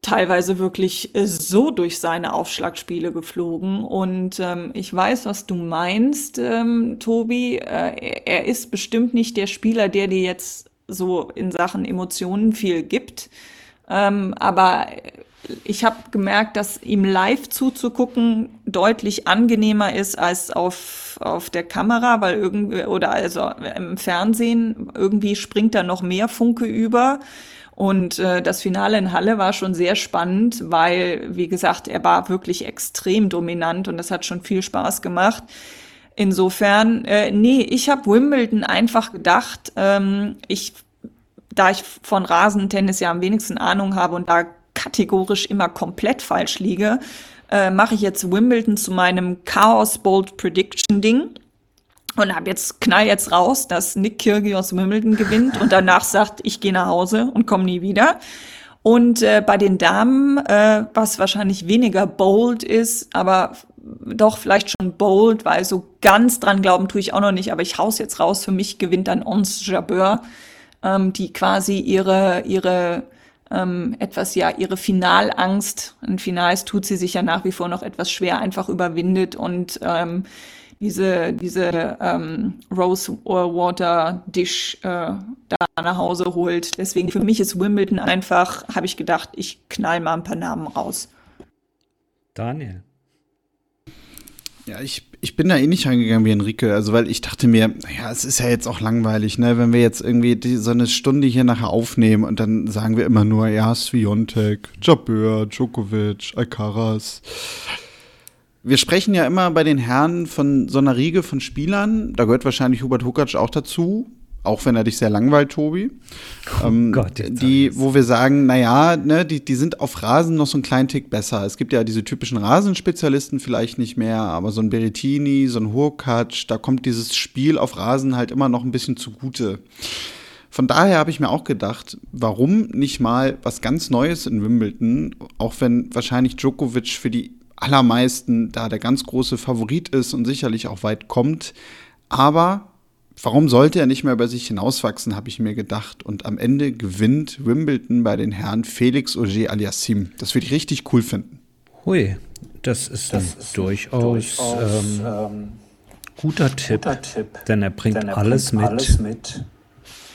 teilweise wirklich äh, so durch seine Aufschlagspiele geflogen. Und ähm, ich weiß, was du meinst, ähm, Tobi. Äh, er ist bestimmt nicht der Spieler, der dir jetzt so in Sachen Emotionen viel gibt. Ähm, aber ich habe gemerkt, dass ihm live zuzugucken deutlich angenehmer ist als auf, auf der Kamera, weil irgendwie, oder also im Fernsehen irgendwie springt da noch mehr Funke über. Und äh, das Finale in Halle war schon sehr spannend, weil, wie gesagt, er war wirklich extrem dominant und das hat schon viel Spaß gemacht. Insofern, äh, nee, ich habe Wimbledon einfach gedacht, ähm, ich da ich von Rasentennis ja am wenigsten Ahnung habe und da kategorisch immer komplett falsch liege, äh, mache ich jetzt Wimbledon zu meinem Chaos Bold Prediction Ding und habe jetzt knall jetzt raus, dass Nick Kyrgios Wimbledon gewinnt und danach sagt, ich gehe nach Hause und komme nie wieder. Und äh, bei den Damen, äh, was wahrscheinlich weniger bold ist, aber doch vielleicht schon bold, weil so ganz dran glauben tue ich auch noch nicht, aber ich haus jetzt raus, für mich gewinnt dann Ons Jabeur ähm, die quasi ihre, ihre ähm, etwas ja ihre Finalangst, in Finals tut sie sich ja nach wie vor noch etwas schwer, einfach überwindet und ähm, diese, diese ähm, Rosewater Dish äh, da nach Hause holt. Deswegen für mich ist Wimbledon einfach, habe ich gedacht, ich knall mal ein paar Namen raus. Daniel. Ja, ich, ich bin da eh nicht reingegangen wie Enrique, also weil ich dachte mir, ja, es ist ja jetzt auch langweilig, ne, wenn wir jetzt irgendwie die, so eine Stunde hier nachher aufnehmen und dann sagen wir immer nur, ja, Sviontek, Jabeur, Djokovic, Alcaraz. Wir sprechen ja immer bei den Herren von so einer Riege von Spielern, da gehört wahrscheinlich Hubert Hukac auch dazu, auch wenn er dich sehr langweilt, Tobi. Oh ähm, Gott, die, wo wir sagen, naja, ne, die, die sind auf Rasen noch so einen kleinen Tick besser. Es gibt ja diese typischen Rasenspezialisten vielleicht nicht mehr, aber so ein Berettini, so ein Hurkacz, da kommt dieses Spiel auf Rasen halt immer noch ein bisschen zugute. Von daher habe ich mir auch gedacht, warum nicht mal was ganz Neues in Wimbledon, auch wenn wahrscheinlich Djokovic für die allermeisten da der ganz große Favorit ist und sicherlich auch weit kommt. Aber warum sollte er nicht mehr über sich hinauswachsen, habe ich mir gedacht. Und am Ende gewinnt Wimbledon bei den Herren Felix Auger aliassim. Das würde ich richtig cool finden. Hui, das ist das ein ist durchaus, durchaus ähm, ähm, guter, Tipp, guter, Tipp, denn er bringt, denn er alles, bringt mit, alles mit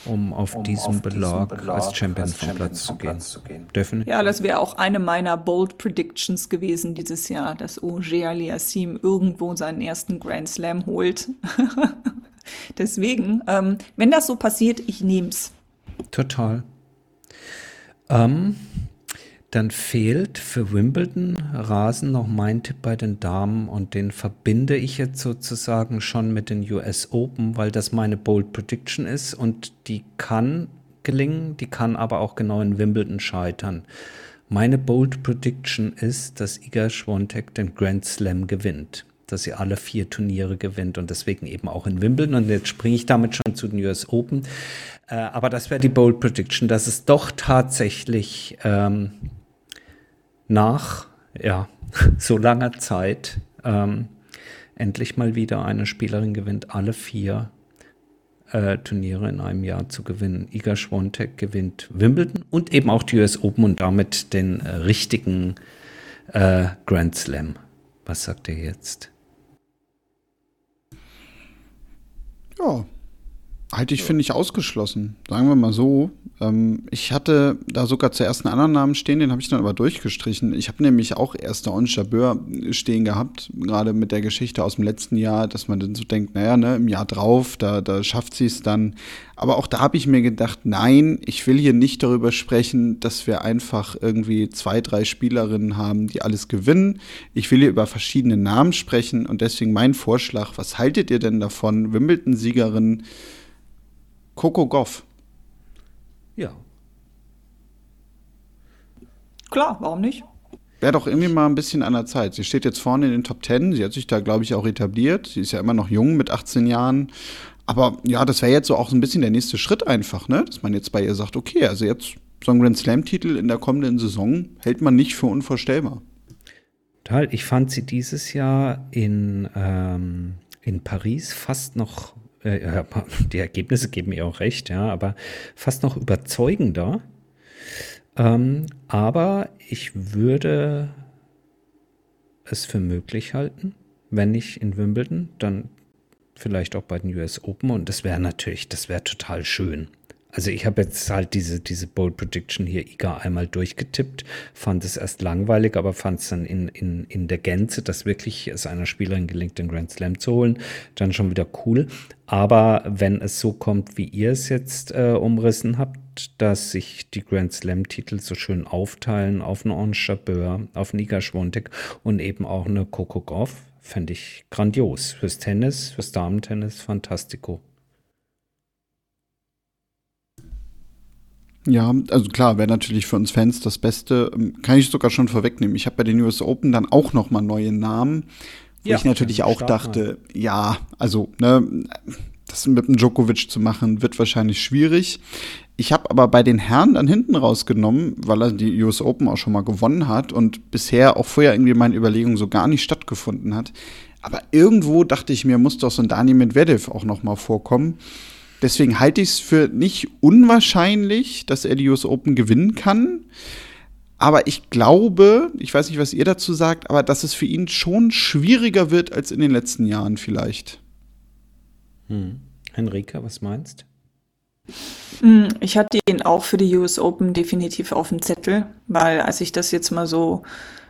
um auf um diesen Belag, Belag, als Champion, als vom, Platz, vom Platz, zu gehen. Definitiv. Ja, das wäre auch eine meiner Bold Predictions gewesen dieses Jahr, dass Oje Aliassim irgendwo seinen ersten Grand Slam holt. Deswegen, ähm, wenn das so passiert, ich nehm's. Total. Ähm, dann fehlt für Wimbledon Rasen noch mein Tipp bei den Damen und den verbinde ich jetzt sozusagen schon mit den US Open, weil das meine Bold Prediction ist und die kann gelingen, die kann aber auch genau in Wimbledon scheitern. Meine Bold Prediction ist, dass Iga Swiatek den Grand Slam gewinnt, dass sie alle vier Turniere gewinnt und deswegen eben auch in Wimbledon und jetzt springe ich damit schon zu den US Open. Äh, aber das wäre die Bold Prediction, dass es doch tatsächlich ähm, nach ja, so langer Zeit ähm, endlich mal wieder eine Spielerin gewinnt, alle vier äh, Turniere in einem Jahr zu gewinnen. Iga Schwontek gewinnt Wimbledon und eben auch die US Open und damit den äh, richtigen äh, Grand Slam. Was sagt ihr jetzt? Ja, halte ich, finde ich, ausgeschlossen. Sagen wir mal so. Ähm, ich hatte da sogar zuerst einen anderen Namen stehen, den habe ich dann aber durchgestrichen. Ich habe nämlich auch erst der On Jabeur stehen gehabt, gerade mit der Geschichte aus dem letzten Jahr, dass man dann so denkt, naja, ne, im Jahr drauf, da, da schafft sie es dann. Aber auch da habe ich mir gedacht, nein, ich will hier nicht darüber sprechen, dass wir einfach irgendwie zwei, drei Spielerinnen haben, die alles gewinnen. Ich will hier über verschiedene Namen sprechen und deswegen mein Vorschlag, was haltet ihr denn davon? Wimbledon-Siegerin Coco Goff. Ja. Klar, warum nicht? Wäre doch irgendwie mal ein bisschen an der Zeit. Sie steht jetzt vorne in den Top Ten. Sie hat sich da, glaube ich, auch etabliert. Sie ist ja immer noch jung mit 18 Jahren. Aber ja, das wäre jetzt so auch so ein bisschen der nächste Schritt einfach, ne? Dass man jetzt bei ihr sagt, okay, also jetzt so ein Grand Slam-Titel in der kommenden Saison hält man nicht für unvorstellbar. Total. Ich fand sie dieses Jahr in, ähm, in Paris fast noch äh, die Ergebnisse geben mir auch recht, ja, aber fast noch überzeugender. Ähm, aber ich würde es für möglich halten, wenn nicht in Wimbledon, dann vielleicht auch bei den US Open und das wäre natürlich, das wäre total schön. Also ich habe jetzt halt diese, diese Bold Prediction hier IGA einmal durchgetippt, fand es erst langweilig, aber fand es dann in, in, in der Gänze, dass wirklich es einer Spielerin gelingt, den Grand Slam zu holen, dann schon wieder cool. Aber wenn es so kommt, wie ihr es jetzt äh, umrissen habt, dass sich die Grand Slam-Titel so schön aufteilen auf eine Ange Jabeur, auf eine Iga Schwontek und eben auch eine Coco Goff, fände ich grandios. Fürs Tennis, fürs Damentennis, fantastico. Ja, also klar, wäre natürlich für uns Fans das Beste. Ähm, kann ich sogar schon vorwegnehmen. Ich habe bei den US Open dann auch noch mal neue Namen, wo ja, ich natürlich auch dachte, mal. ja, also ne, das mit dem Djokovic zu machen, wird wahrscheinlich schwierig. Ich habe aber bei den Herren dann hinten rausgenommen, weil er die US Open auch schon mal gewonnen hat und bisher auch vorher irgendwie meine Überlegung so gar nicht stattgefunden hat. Aber irgendwo dachte ich mir, muss doch so ein Dani Medvedev auch noch mal vorkommen. Deswegen halte ich es für nicht unwahrscheinlich, dass er die US Open gewinnen kann. Aber ich glaube, ich weiß nicht, was ihr dazu sagt, aber dass es für ihn schon schwieriger wird als in den letzten Jahren vielleicht. Hm. Henrika, was meinst? Hm, ich hatte ihn auch für die US Open definitiv auf dem Zettel, weil als ich das jetzt mal so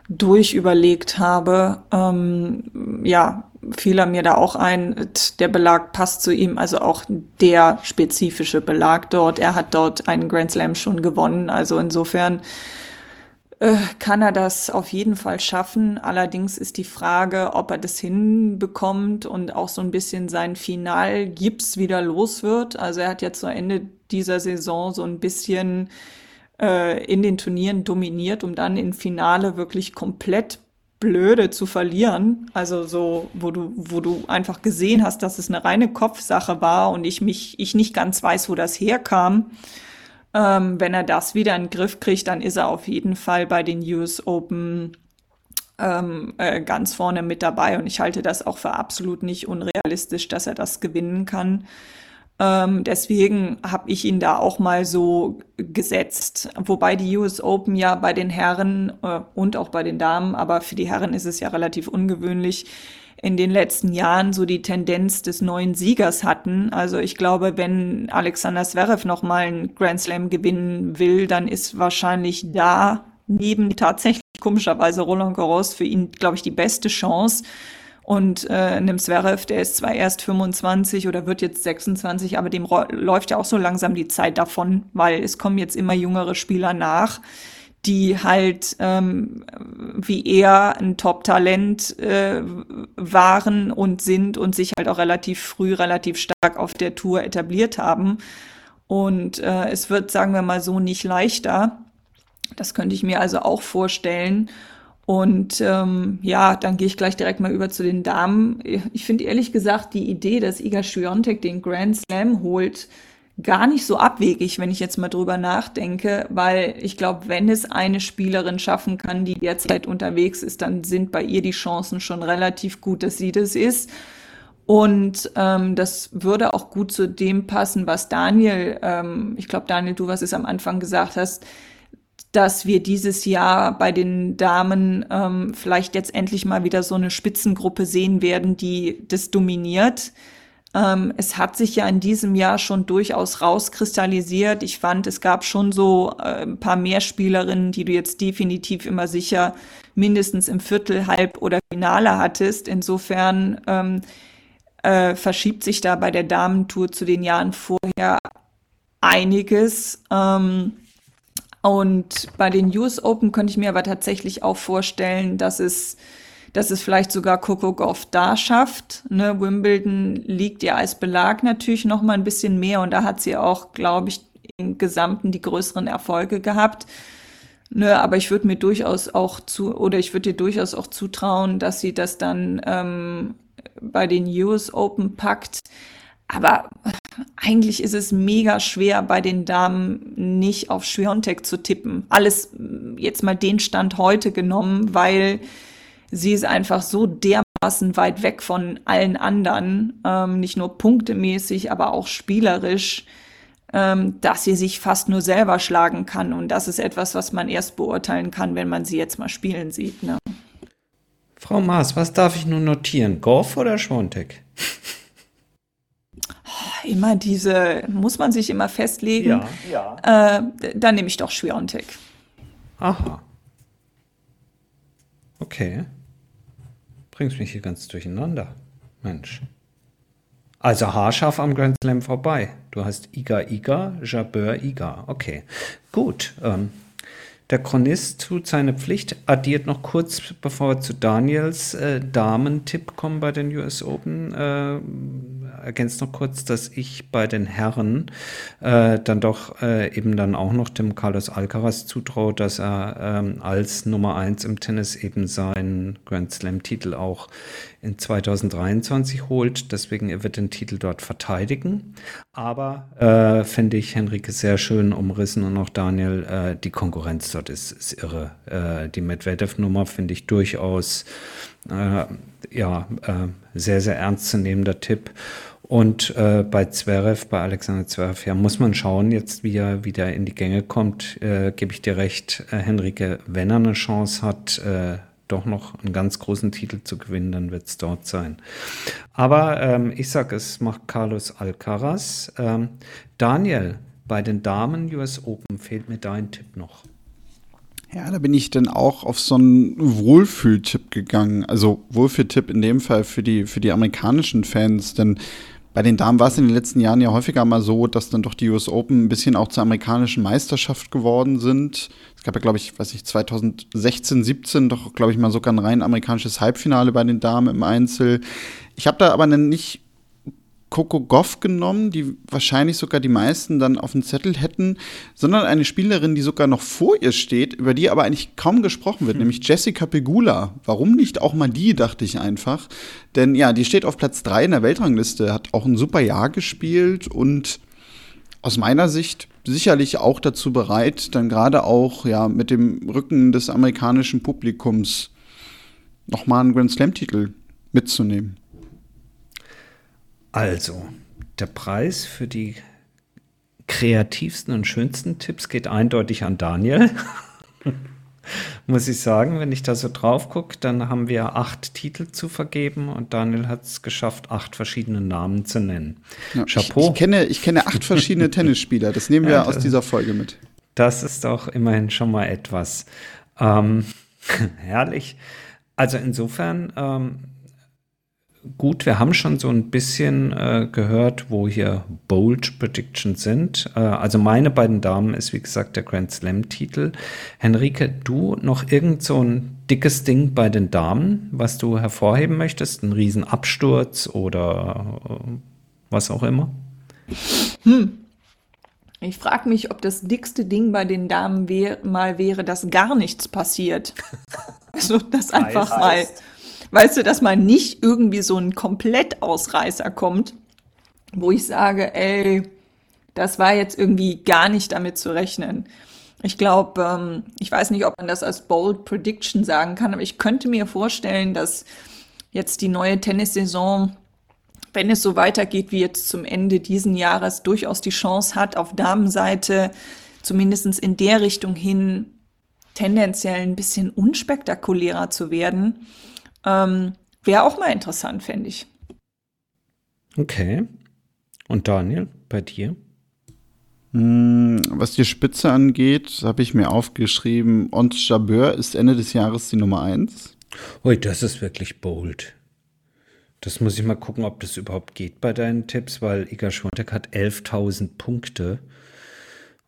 durchüberlegt habe, ähm, ja, fiel er mir da auch ein, der Belag passt zu ihm, also auch der spezifische Belag dort. Er hat dort einen Grand Slam schon gewonnen, also insofern äh, kann er das auf jeden Fall schaffen. Allerdings ist die Frage, ob er das hinbekommt und auch so ein bisschen sein Final-Gips wieder los wird. Also er hat jetzt zu Ende dieser Saison so ein bisschen äh, in den Turnieren dominiert, um dann im Finale wirklich komplett blöde zu verlieren. Also so, wo du, wo du einfach gesehen hast, dass es eine reine Kopfsache war und ich mich, ich nicht ganz weiß, wo das herkam. Ähm, wenn er das wieder in den Griff kriegt, dann ist er auf jeden Fall bei den US Open ähm, äh, ganz vorne mit dabei und ich halte das auch für absolut nicht unrealistisch, dass er das gewinnen kann. Ähm, deswegen habe ich ihn da auch mal so gesetzt. Wobei die US Open ja bei den Herren äh, und auch bei den Damen, aber für die Herren ist es ja relativ ungewöhnlich, in den letzten Jahren so die Tendenz des neuen Siegers hatten. Also ich glaube, wenn Alexander Zverev noch mal einen Grand Slam gewinnen will, dann ist wahrscheinlich da neben tatsächlich komischerweise Roland Garros für ihn, glaube ich, die beste Chance. Und äh, einem Zverev, der ist zwar erst 25 oder wird jetzt 26, aber dem läuft ja auch so langsam die Zeit davon, weil es kommen jetzt immer jüngere Spieler nach, die halt ähm, wie er ein Top-Talent äh, waren und sind und sich halt auch relativ früh, relativ stark auf der Tour etabliert haben. Und äh, es wird, sagen wir mal so, nicht leichter. Das könnte ich mir also auch vorstellen. Und ähm, ja, dann gehe ich gleich direkt mal über zu den Damen. Ich finde ehrlich gesagt die Idee, dass Iga Swiatek den Grand Slam holt, gar nicht so abwegig, wenn ich jetzt mal drüber nachdenke, weil ich glaube, wenn es eine Spielerin schaffen kann, die derzeit unterwegs ist, dann sind bei ihr die Chancen schon relativ gut, dass sie das ist. Und ähm, das würde auch gut zu dem passen, was Daniel, ähm, ich glaube, Daniel, du was es am Anfang gesagt hast, dass wir dieses Jahr bei den Damen ähm, vielleicht jetzt endlich mal wieder so eine Spitzengruppe sehen werden, die das dominiert. Ähm, es hat sich ja in diesem Jahr schon durchaus rauskristallisiert. Ich fand, es gab schon so äh, ein paar mehr Spielerinnen, die du jetzt definitiv immer sicher mindestens im Viertel, Halb oder Finale hattest. Insofern ähm, äh, verschiebt sich da bei der Damentour zu den Jahren vorher einiges. Ähm, und bei den US Open könnte ich mir aber tatsächlich auch vorstellen, dass es, dass es vielleicht sogar Coco Goff da schafft. Ne? Wimbledon liegt ja als Belag natürlich noch mal ein bisschen mehr und da hat sie auch, glaube ich, im Gesamten die größeren Erfolge gehabt. Ne, aber ich würde mir durchaus auch zu, oder ich würde dir durchaus auch zutrauen, dass sie das dann ähm, bei den US Open packt. Aber eigentlich ist es mega schwer, bei den Damen nicht auf Schwiontek zu tippen. Alles mm, jetzt mal den Stand heute genommen, weil sie ist einfach so dermaßen weit weg von allen anderen, ähm, nicht nur punktemäßig, aber auch spielerisch, ähm, dass sie sich fast nur selber schlagen kann. Und das ist etwas, was man erst beurteilen kann, wenn man sie jetzt mal spielen sieht. Ne? Frau Maas, was darf ich nun notieren? Gorf oder Schwontek? Immer diese, muss man sich immer festlegen. Ja, ja. Äh, dann nehme ich doch Schwiontek. Aha. Okay. Bringst mich hier ganz durcheinander. Mensch. Also haarscharf am Grand Slam vorbei. Du hast Iga Iga, Jabeur Iga. Okay. Gut. Ähm, der Chronist tut seine Pflicht, addiert noch kurz, bevor wir zu Daniels äh, Damentipp kommen bei den US Open, äh, ergänzt noch kurz, dass ich bei den Herren äh, dann doch äh, eben dann auch noch dem Carlos Alcaraz zutraue, dass er ähm, als Nummer eins im Tennis eben seinen Grand Slam-Titel auch in 2023 holt. Deswegen er wird den Titel dort verteidigen. Aber äh, finde ich Henrike sehr schön umrissen und auch Daniel, äh, die Konkurrenz dort ist, ist irre. Äh, die Medvedev-Nummer finde ich durchaus ja, äh, sehr, sehr ernstzunehmender Tipp. Und äh, bei Zverev, bei Alexander Zverev, ja, muss man schauen, jetzt wie er wieder in die Gänge kommt, äh, gebe ich dir recht, äh, Henrike, wenn er eine Chance hat, äh, doch noch einen ganz großen Titel zu gewinnen, dann wird es dort sein. Aber ähm, ich sage, es macht Carlos Alcaraz. Ähm, Daniel, bei den Damen US Open fehlt mir dein Tipp noch. Ja, da bin ich dann auch auf so einen Wohlfühltipp gegangen. Also Wohlfühltipp in dem Fall für die, für die amerikanischen Fans, denn bei den Damen war es in den letzten Jahren ja häufiger mal so, dass dann doch die US Open ein bisschen auch zur amerikanischen Meisterschaft geworden sind. Es gab ja, glaube ich, weiß ich, 2016, 17 doch, glaube ich, mal sogar ein rein amerikanisches Halbfinale bei den Damen im Einzel. Ich habe da aber nicht Coco Goff genommen, die wahrscheinlich sogar die meisten dann auf dem Zettel hätten, sondern eine Spielerin, die sogar noch vor ihr steht, über die aber eigentlich kaum gesprochen wird, mhm. nämlich Jessica Pegula. Warum nicht auch mal die, dachte ich einfach. Denn ja, die steht auf Platz 3 in der Weltrangliste, hat auch ein super Jahr gespielt und aus meiner Sicht sicherlich auch dazu bereit, dann gerade auch ja mit dem Rücken des amerikanischen Publikums nochmal einen Grand Slam-Titel mitzunehmen. Also, der Preis für die kreativsten und schönsten Tipps geht eindeutig an Daniel. Muss ich sagen, wenn ich da so drauf gucke, dann haben wir acht Titel zu vergeben und Daniel hat es geschafft, acht verschiedene Namen zu nennen. Ja, Chapeau. Ich, ich, kenne, ich kenne acht verschiedene Tennisspieler. Das nehmen wir ja, aus dieser Folge mit. Das ist auch immerhin schon mal etwas. Ähm, herrlich. Also insofern, ähm, gut, wir haben schon so ein bisschen äh, gehört, wo hier Bold Predictions sind. Äh, also meine beiden Damen ist, wie gesagt, der Grand Slam-Titel. Henrike, du noch irgend so ein dickes Ding bei den Damen, was du hervorheben möchtest? Ein Riesenabsturz oder äh, was auch immer? Hm. Ich frage mich, ob das dickste Ding bei den Damen wär, mal wäre, dass gar nichts passiert. also das einfach heißt, mal Weißt du, dass man nicht irgendwie so ein Komplettausreißer kommt, wo ich sage, ey, das war jetzt irgendwie gar nicht damit zu rechnen. Ich glaube, ähm, ich weiß nicht, ob man das als Bold Prediction sagen kann, aber ich könnte mir vorstellen, dass jetzt die neue Tennissaison, wenn es so weitergeht wie jetzt zum Ende diesen Jahres, durchaus die Chance hat, auf Damenseite zumindest in der Richtung hin tendenziell ein bisschen unspektakulärer zu werden. Ähm, Wäre auch mal interessant, fände ich. Okay. Und Daniel, bei dir? Hm, was die Spitze angeht, habe ich mir aufgeschrieben, Ons Jabeur ist Ende des Jahres die Nummer 1. Ui, das ist wirklich bold. Das muss ich mal gucken, ob das überhaupt geht bei deinen Tipps, weil Iga Schwontek hat 11.000 Punkte.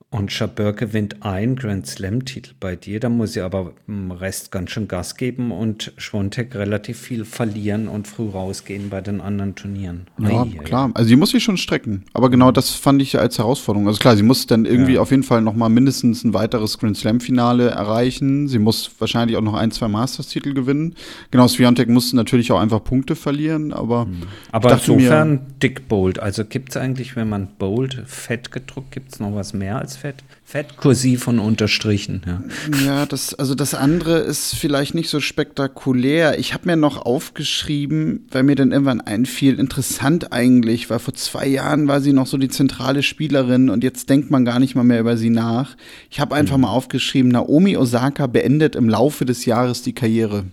Und Chabert gewinnt ein Grand Slam-Titel bei dir, da muss sie aber im Rest ganz schön Gas geben und Schwontek relativ viel verlieren und früh rausgehen bei den anderen Turnieren. Ja, Ei, klar. Also sie muss sich schon strecken. Aber genau das fand ich als Herausforderung. Also klar, sie muss dann irgendwie ja. auf jeden Fall nochmal mindestens ein weiteres Grand Slam-Finale erreichen. Sie muss wahrscheinlich auch noch ein, zwei Masters-Titel gewinnen. Genau, Swiatek muss natürlich auch einfach Punkte verlieren, aber. Mhm. Aber insofern mir, dick Bold. Also gibt es eigentlich, wenn man Bold fett gedruckt, gibt es noch was mehr als fett? Fett. Kursiv und unterstrichen. Ja, ja das, also das andere ist vielleicht nicht so spektakulär. Ich habe mir noch aufgeschrieben, weil mir dann irgendwann einfiel, interessant eigentlich, weil vor zwei Jahren war sie noch so die zentrale Spielerin und jetzt denkt man gar nicht mal mehr über sie nach. Ich habe einfach mhm. mal aufgeschrieben, Naomi Osaka beendet im Laufe des Jahres die Karriere.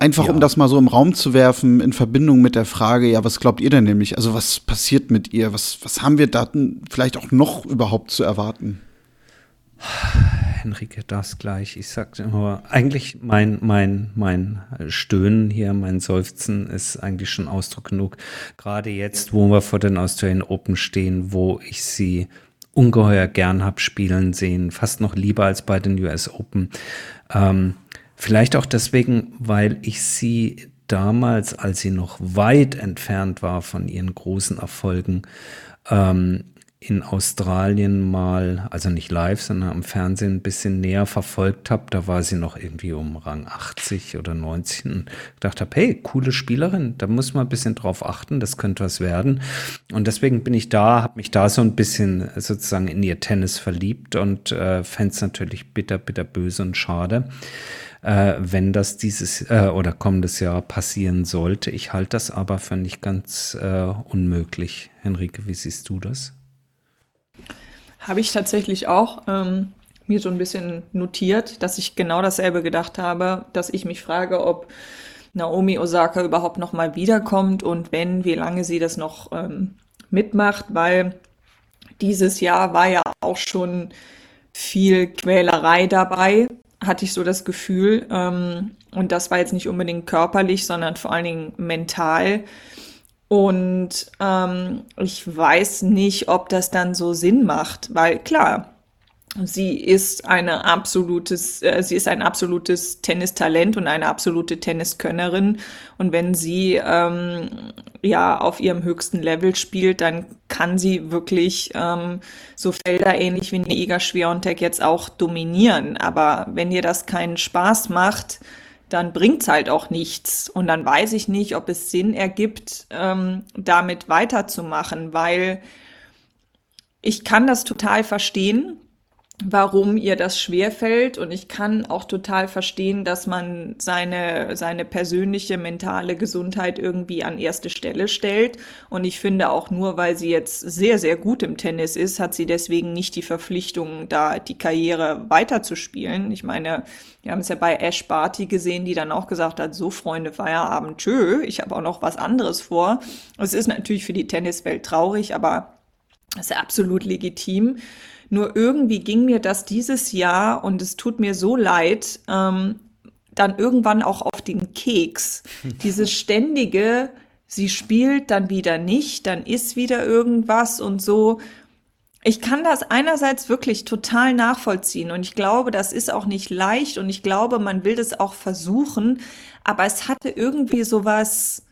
Einfach ja. um das mal so im Raum zu werfen in Verbindung mit der Frage, ja, was glaubt ihr denn nämlich? Also was passiert mit ihr? Was, was haben wir da vielleicht auch noch überhaupt zu erwarten? Henrike, das gleich. Ich sagte immer, eigentlich mein, mein, mein Stöhnen hier, mein Seufzen ist eigentlich schon Ausdruck genug. Gerade jetzt, wo wir vor den Australian Open stehen, wo ich sie ungeheuer gern hab spielen sehen, fast noch lieber als bei den US Open. Ähm, Vielleicht auch deswegen, weil ich sie damals, als sie noch weit entfernt war von ihren großen Erfolgen, ähm, in Australien mal, also nicht live, sondern am Fernsehen ein bisschen näher verfolgt habe. Da war sie noch irgendwie um Rang 80 oder 90 und gedacht habe, hey, coole Spielerin, da muss man ein bisschen drauf achten, das könnte was werden. Und deswegen bin ich da, habe mich da so ein bisschen sozusagen in ihr Tennis verliebt und äh, fände es natürlich bitter, bitter böse und schade äh, wenn das dieses äh, oder kommendes Jahr passieren sollte. Ich halte das aber für nicht ganz äh, unmöglich. Henrike, wie siehst du das? Habe ich tatsächlich auch ähm, mir so ein bisschen notiert, dass ich genau dasselbe gedacht habe, dass ich mich frage, ob Naomi Osaka überhaupt noch mal wiederkommt und wenn, wie lange sie das noch ähm, mitmacht, weil dieses Jahr war ja auch schon viel Quälerei dabei hatte ich so das Gefühl. Ähm, und das war jetzt nicht unbedingt körperlich, sondern vor allen Dingen mental. Und ähm, ich weiß nicht, ob das dann so Sinn macht, weil klar, Sie ist eine absolutes, äh, sie ist ein absolutes Tennistalent und eine absolute Tenniskönnerin. Und wenn sie ähm, ja auf ihrem höchsten Level spielt, dann kann sie wirklich ähm, so Felder ähnlich wie Iga Schwiontek jetzt auch dominieren. Aber wenn ihr das keinen Spaß macht, dann bringt's halt auch nichts. Und dann weiß ich nicht, ob es Sinn ergibt, ähm, damit weiterzumachen, weil ich kann das total verstehen warum ihr das schwerfällt und ich kann auch total verstehen, dass man seine, seine persönliche mentale Gesundheit irgendwie an erste Stelle stellt und ich finde auch nur, weil sie jetzt sehr, sehr gut im Tennis ist, hat sie deswegen nicht die Verpflichtung, da die Karriere weiterzuspielen. Ich meine, wir haben es ja bei Ash Barty gesehen, die dann auch gesagt hat, so Freunde, Feierabend, tschö, ich habe auch noch was anderes vor. Es ist natürlich für die Tenniswelt traurig, aber es ist absolut legitim. Nur irgendwie ging mir das dieses Jahr und es tut mir so leid, ähm, dann irgendwann auch auf den Keks. Dieses ständige, sie spielt, dann wieder nicht, dann ist wieder irgendwas und so. Ich kann das einerseits wirklich total nachvollziehen und ich glaube, das ist auch nicht leicht und ich glaube, man will das auch versuchen, aber es hatte irgendwie sowas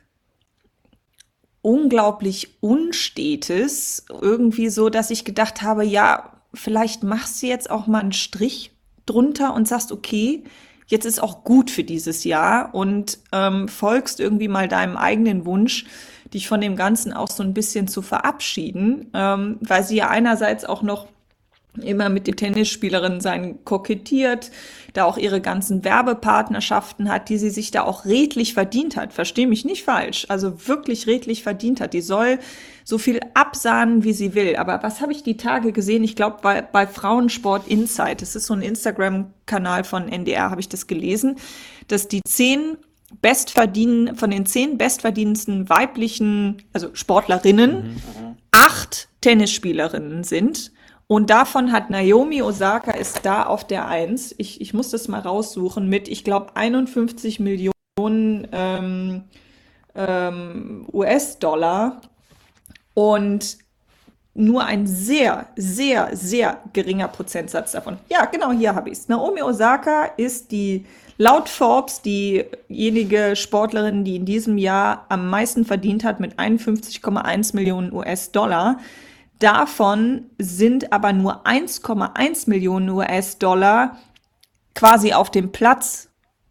unglaublich Unstetes, irgendwie so, dass ich gedacht habe, ja, vielleicht machst du jetzt auch mal einen Strich drunter und sagst, okay, jetzt ist auch gut für dieses Jahr und ähm, folgst irgendwie mal deinem eigenen Wunsch, dich von dem Ganzen auch so ein bisschen zu verabschieden, ähm, weil sie ja einerseits auch noch immer mit den Tennisspielerinnen sein kokettiert, da auch ihre ganzen Werbepartnerschaften hat, die sie sich da auch redlich verdient hat. Versteh mich nicht falsch. Also wirklich redlich verdient hat. Die soll so viel absahnen, wie sie will. Aber was habe ich die Tage gesehen? Ich glaube, bei, bei Frauensport Insight, das ist so ein Instagram-Kanal von NDR, habe ich das gelesen, dass die zehn bestverdienen, von den zehn bestverdienendsten weiblichen, also Sportlerinnen, mhm. mhm. acht Tennisspielerinnen sind. Und davon hat Naomi Osaka ist da auf der Eins. Ich, ich muss das mal raussuchen mit, ich glaube, 51 Millionen ähm, ähm, US-Dollar. Und nur ein sehr, sehr, sehr geringer Prozentsatz davon. Ja, genau, hier habe ich es. Naomi Osaka ist die laut Forbes diejenige Sportlerin, die in diesem Jahr am meisten verdient hat mit 51,1 Millionen US-Dollar. Davon sind aber nur 1,1 Millionen US-Dollar quasi auf dem Platz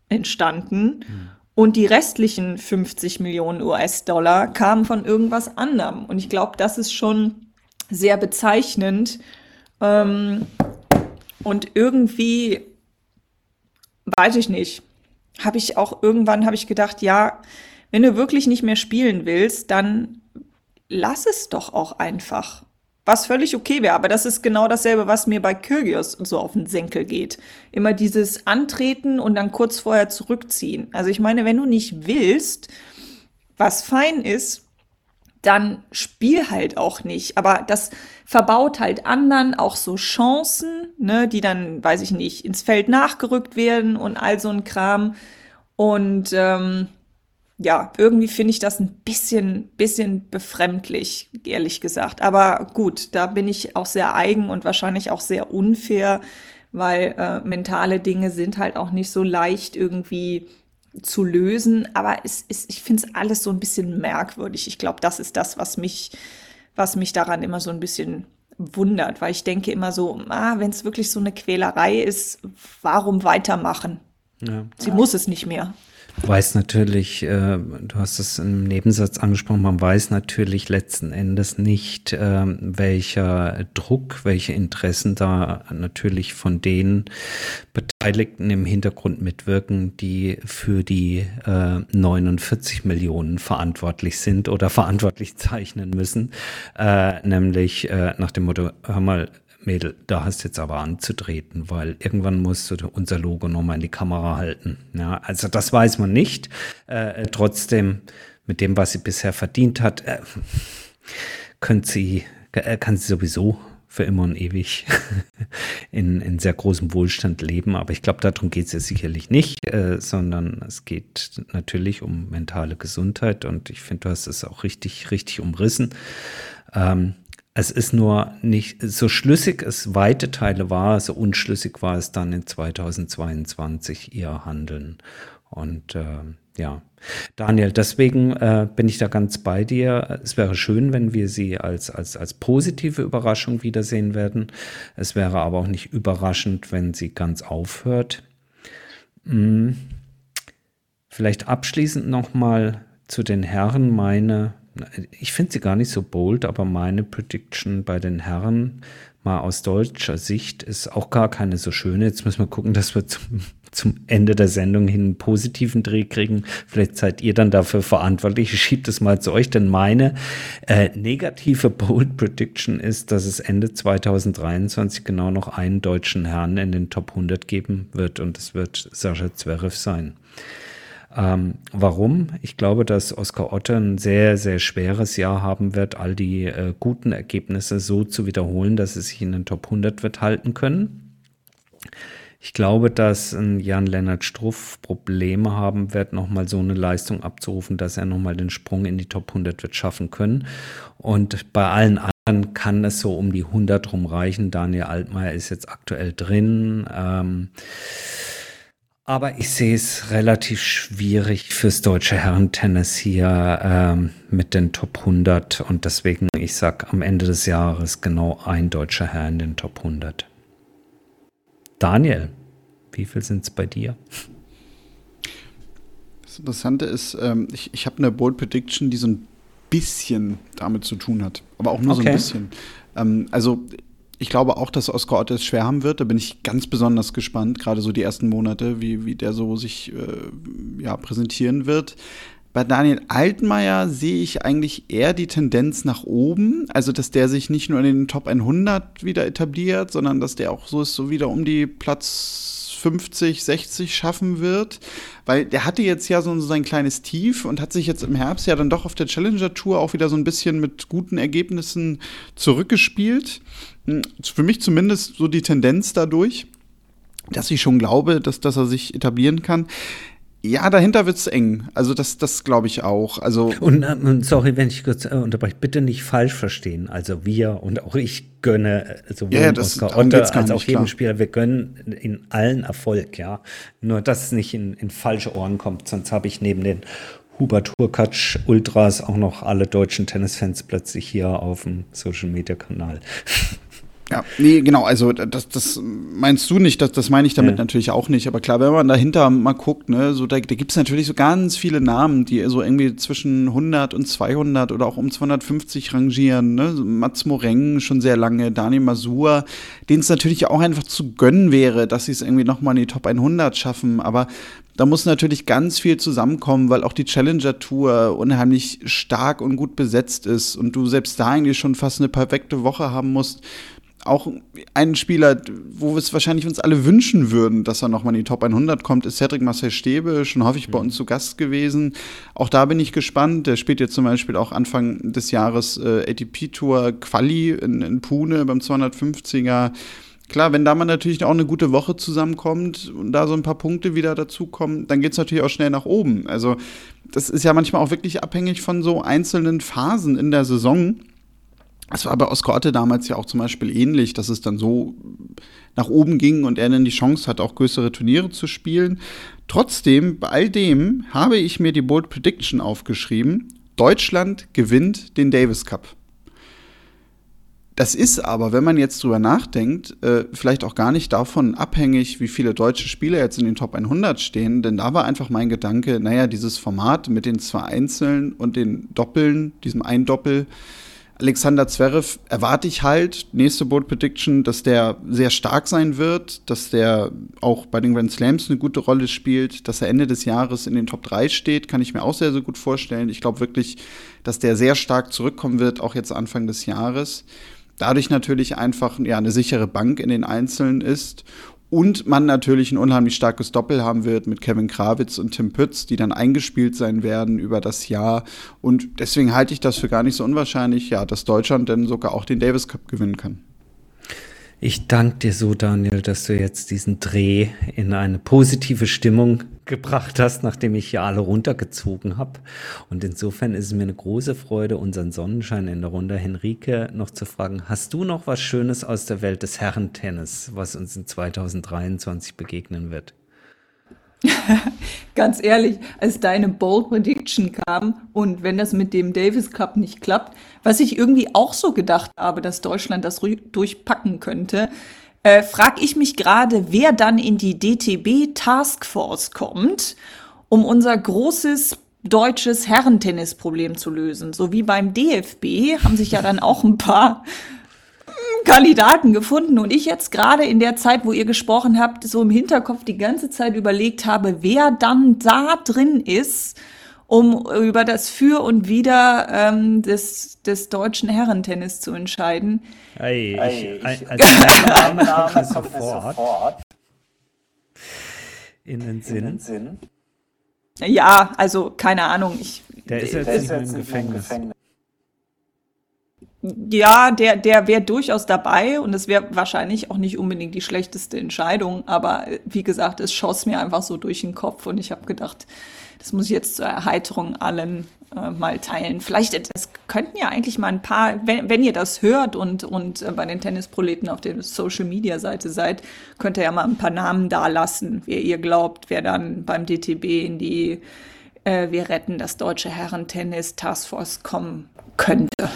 entstanden. Hm. Und die restlichen 50 Millionen US-Dollar kamen von irgendwas anderem. Und ich glaube, das ist schon sehr bezeichnend. Ähm, und irgendwie, weiß ich nicht, habe ich auch irgendwann habe ich gedacht, ja, wenn du wirklich nicht mehr spielen willst, dann lass es doch auch einfach. Was völlig okay wäre, aber das ist genau dasselbe, was mir bei Kyrgios so auf den Senkel geht. Immer dieses Antreten und dann kurz vorher zurückziehen. Also ich meine, wenn du nicht willst, was fein ist, dann spiel halt auch nicht. Aber das verbaut halt anderen auch so Chancen, ne, die dann, weiß ich nicht, ins Feld nachgerückt werden und all so ein Kram. Und ähm, ja, irgendwie finde ich das ein bisschen, bisschen befremdlich, ehrlich gesagt. Aber gut, da bin ich auch sehr eigen und wahrscheinlich auch sehr unfair, weil äh, mentale Dinge sind halt auch nicht so leicht irgendwie zu lösen. Aber es ist, ich finde es alles so ein bisschen merkwürdig. Ich glaube, das ist das, was mich, was mich daran immer so ein bisschen wundert, weil ich denke immer so, ah, wenn es wirklich so eine Quälerei ist, warum weitermachen? Ja. Sie muss es nicht mehr weiß natürlich, äh, du hast es im Nebensatz angesprochen, man weiß natürlich letzten Endes nicht, äh, welcher Druck, welche Interessen da natürlich von den Beteiligten im Hintergrund mitwirken, die für die äh, 49 Millionen verantwortlich sind oder verantwortlich zeichnen müssen, äh, nämlich äh, nach dem Motto, hör mal, Mädel, da hast du jetzt aber anzutreten, weil irgendwann musst du unser Logo nochmal in die Kamera halten. Ja, also das weiß man nicht. Äh, trotzdem, mit dem, was sie bisher verdient hat, äh, sie, äh, kann sie sowieso für immer und ewig in, in sehr großem Wohlstand leben. Aber ich glaube, darum geht es ja sicherlich nicht, äh, sondern es geht natürlich um mentale Gesundheit. Und ich finde, du hast es auch richtig, richtig umrissen. Ähm, es ist nur nicht so schlüssig es weite Teile war, so unschlüssig war es dann in 2022 ihr Handeln. Und äh, ja, Daniel, deswegen äh, bin ich da ganz bei dir. Es wäre schön, wenn wir sie als, als, als positive Überraschung wiedersehen werden. Es wäre aber auch nicht überraschend, wenn sie ganz aufhört. Hm. Vielleicht abschließend nochmal zu den Herren meine ich finde sie gar nicht so bold, aber meine Prediction bei den Herren mal aus deutscher Sicht ist auch gar keine so schöne. Jetzt müssen wir gucken, dass wir zum, zum Ende der Sendung hin einen positiven Dreh kriegen. Vielleicht seid ihr dann dafür verantwortlich. Ich schiebe das mal zu euch, denn meine äh, negative Bold Prediction ist, dass es Ende 2023 genau noch einen deutschen Herrn in den Top 100 geben wird und es wird Sascha Zverev sein. Ähm, warum? Ich glaube, dass Oskar Otte ein sehr, sehr schweres Jahr haben wird, all die äh, guten Ergebnisse so zu wiederholen, dass es sich in den Top 100 wird halten können. Ich glaube, dass Jan-Lennart Struff Probleme haben wird, nochmal so eine Leistung abzurufen, dass er nochmal den Sprung in die Top 100 wird schaffen können. Und bei allen anderen kann es so um die 100 rumreichen. Daniel Altmaier ist jetzt aktuell drin. Ähm, aber ich sehe es relativ schwierig fürs deutsche Herrentennis hier ähm, mit den Top 100 und deswegen, ich sag am Ende des Jahres genau ein deutscher Herr in den Top 100. Daniel, wie viel sind es bei dir? Das Interessante ist, ähm, ich, ich habe eine Bold Prediction, die so ein bisschen damit zu tun hat, aber auch nur okay. so ein bisschen. Ähm, also ich glaube auch, dass Oscar Otte es schwer haben wird. Da bin ich ganz besonders gespannt, gerade so die ersten Monate, wie, wie der so sich äh, ja, präsentieren wird. Bei Daniel Altmaier sehe ich eigentlich eher die Tendenz nach oben, also dass der sich nicht nur in den Top 100 wieder etabliert, sondern dass der auch so ist, so wieder um die Platz 50, 60 schaffen wird, weil der hatte jetzt ja so sein kleines Tief und hat sich jetzt im Herbst ja dann doch auf der Challenger Tour auch wieder so ein bisschen mit guten Ergebnissen zurückgespielt. Hm, für mich zumindest so die Tendenz dadurch, dass ich schon glaube, dass, dass er sich etablieren kann. Ja, dahinter wird es eng. Also das, das glaube ich auch. Also und, äh, und sorry, wenn ich kurz äh, unterbreche, bitte nicht falsch verstehen. Also wir und auch ich gönne äh, sowohl ja, das, Oscar Otte als auch jedem Spieler, wir gönnen in allen Erfolg, ja. Nur dass es nicht in, in falsche Ohren kommt, sonst habe ich neben den Hubert Hurkacz Ultras auch noch alle deutschen Tennisfans plötzlich hier auf dem Social Media Kanal. Ja, nee, genau, also das, das meinst du nicht, das, das meine ich damit ja. natürlich auch nicht. Aber klar, wenn man dahinter mal guckt, ne, so da, da gibt es natürlich so ganz viele Namen, die so irgendwie zwischen 100 und 200 oder auch um 250 rangieren. Ne? Mats Moreng schon sehr lange, Daniel Masur, denen es natürlich auch einfach zu gönnen wäre, dass sie es irgendwie nochmal in die Top 100 schaffen. Aber da muss natürlich ganz viel zusammenkommen, weil auch die Challenger Tour unheimlich stark und gut besetzt ist und du selbst da eigentlich schon fast eine perfekte Woche haben musst auch ein Spieler, wo wir es wahrscheinlich uns alle wünschen würden, dass er nochmal in die Top 100 kommt, ist Cedric Marcel Stäbe, schon häufig bei mhm. uns zu Gast gewesen. Auch da bin ich gespannt. Der spielt jetzt zum Beispiel auch Anfang des Jahres äh, ATP-Tour Quali in, in Pune beim 250er. Klar, wenn da man natürlich auch eine gute Woche zusammenkommt und da so ein paar Punkte wieder dazukommen, dann geht es natürlich auch schnell nach oben. Also das ist ja manchmal auch wirklich abhängig von so einzelnen Phasen in der Saison. Es war bei Oscar Otte damals ja auch zum Beispiel ähnlich, dass es dann so nach oben ging und er dann die Chance hat, auch größere Turniere zu spielen. Trotzdem, bei all dem habe ich mir die Bold Prediction aufgeschrieben. Deutschland gewinnt den Davis Cup. Das ist aber, wenn man jetzt drüber nachdenkt, äh, vielleicht auch gar nicht davon abhängig, wie viele deutsche Spieler jetzt in den Top 100 stehen, denn da war einfach mein Gedanke, naja, dieses Format mit den zwei Einzeln und den Doppeln, diesem Eindoppel, Alexander Zverev erwarte ich halt, nächste Board Prediction, dass der sehr stark sein wird, dass der auch bei den Grand Slams eine gute Rolle spielt, dass er Ende des Jahres in den Top 3 steht, kann ich mir auch sehr, sehr gut vorstellen. Ich glaube wirklich, dass der sehr stark zurückkommen wird, auch jetzt Anfang des Jahres. Dadurch natürlich einfach ja, eine sichere Bank in den Einzelnen ist und man natürlich ein unheimlich starkes Doppel haben wird mit Kevin Krawitz und Tim Pütz, die dann eingespielt sein werden über das Jahr. Und deswegen halte ich das für gar nicht so unwahrscheinlich, ja, dass Deutschland dann sogar auch den Davis Cup gewinnen kann. Ich danke dir so, Daniel, dass du jetzt diesen Dreh in eine positive Stimmung gebracht hast, nachdem ich hier alle runtergezogen habe. Und insofern ist es mir eine große Freude, unseren Sonnenschein in der Runde, Henrike, noch zu fragen, hast du noch was Schönes aus der Welt des Herrentennis, was uns in 2023 begegnen wird? Ganz ehrlich, als deine Bold Prediction kam und wenn das mit dem Davis Cup nicht klappt, was ich irgendwie auch so gedacht habe, dass Deutschland das durchpacken könnte, äh, frage ich mich gerade, wer dann in die DTB Taskforce kommt, um unser großes deutsches Herrentennisproblem zu lösen. So wie beim DFB haben sich ja dann auch ein paar Kandidaten gefunden und ich jetzt gerade in der Zeit, wo ihr gesprochen habt, so im Hinterkopf die ganze Zeit überlegt habe, wer dann da drin ist, um über das Für und Wider ähm, des, des deutschen Herrentennis zu entscheiden. Hey, ich, ich, als Name sofort in den Sinn. In den Sinn. Ja, also keine Ahnung. Ich, der ist jetzt, der ist jetzt im Gefängnis. Gefängnis. Ja, der, der wäre durchaus dabei und es wäre wahrscheinlich auch nicht unbedingt die schlechteste Entscheidung, aber äh, wie gesagt, es schoss mir einfach so durch den Kopf und ich habe gedacht, das muss ich jetzt zur Erheiterung allen äh, mal teilen. Vielleicht, das könnten ja eigentlich mal ein paar, wenn, wenn ihr das hört und, und äh, bei den Tennisproleten auf der Social Media Seite seid, könnt ihr ja mal ein paar Namen da lassen, wer ihr glaubt, wer dann beim DTB in die äh, Wir retten das deutsche Herrentennis Taskforce kommen könnte.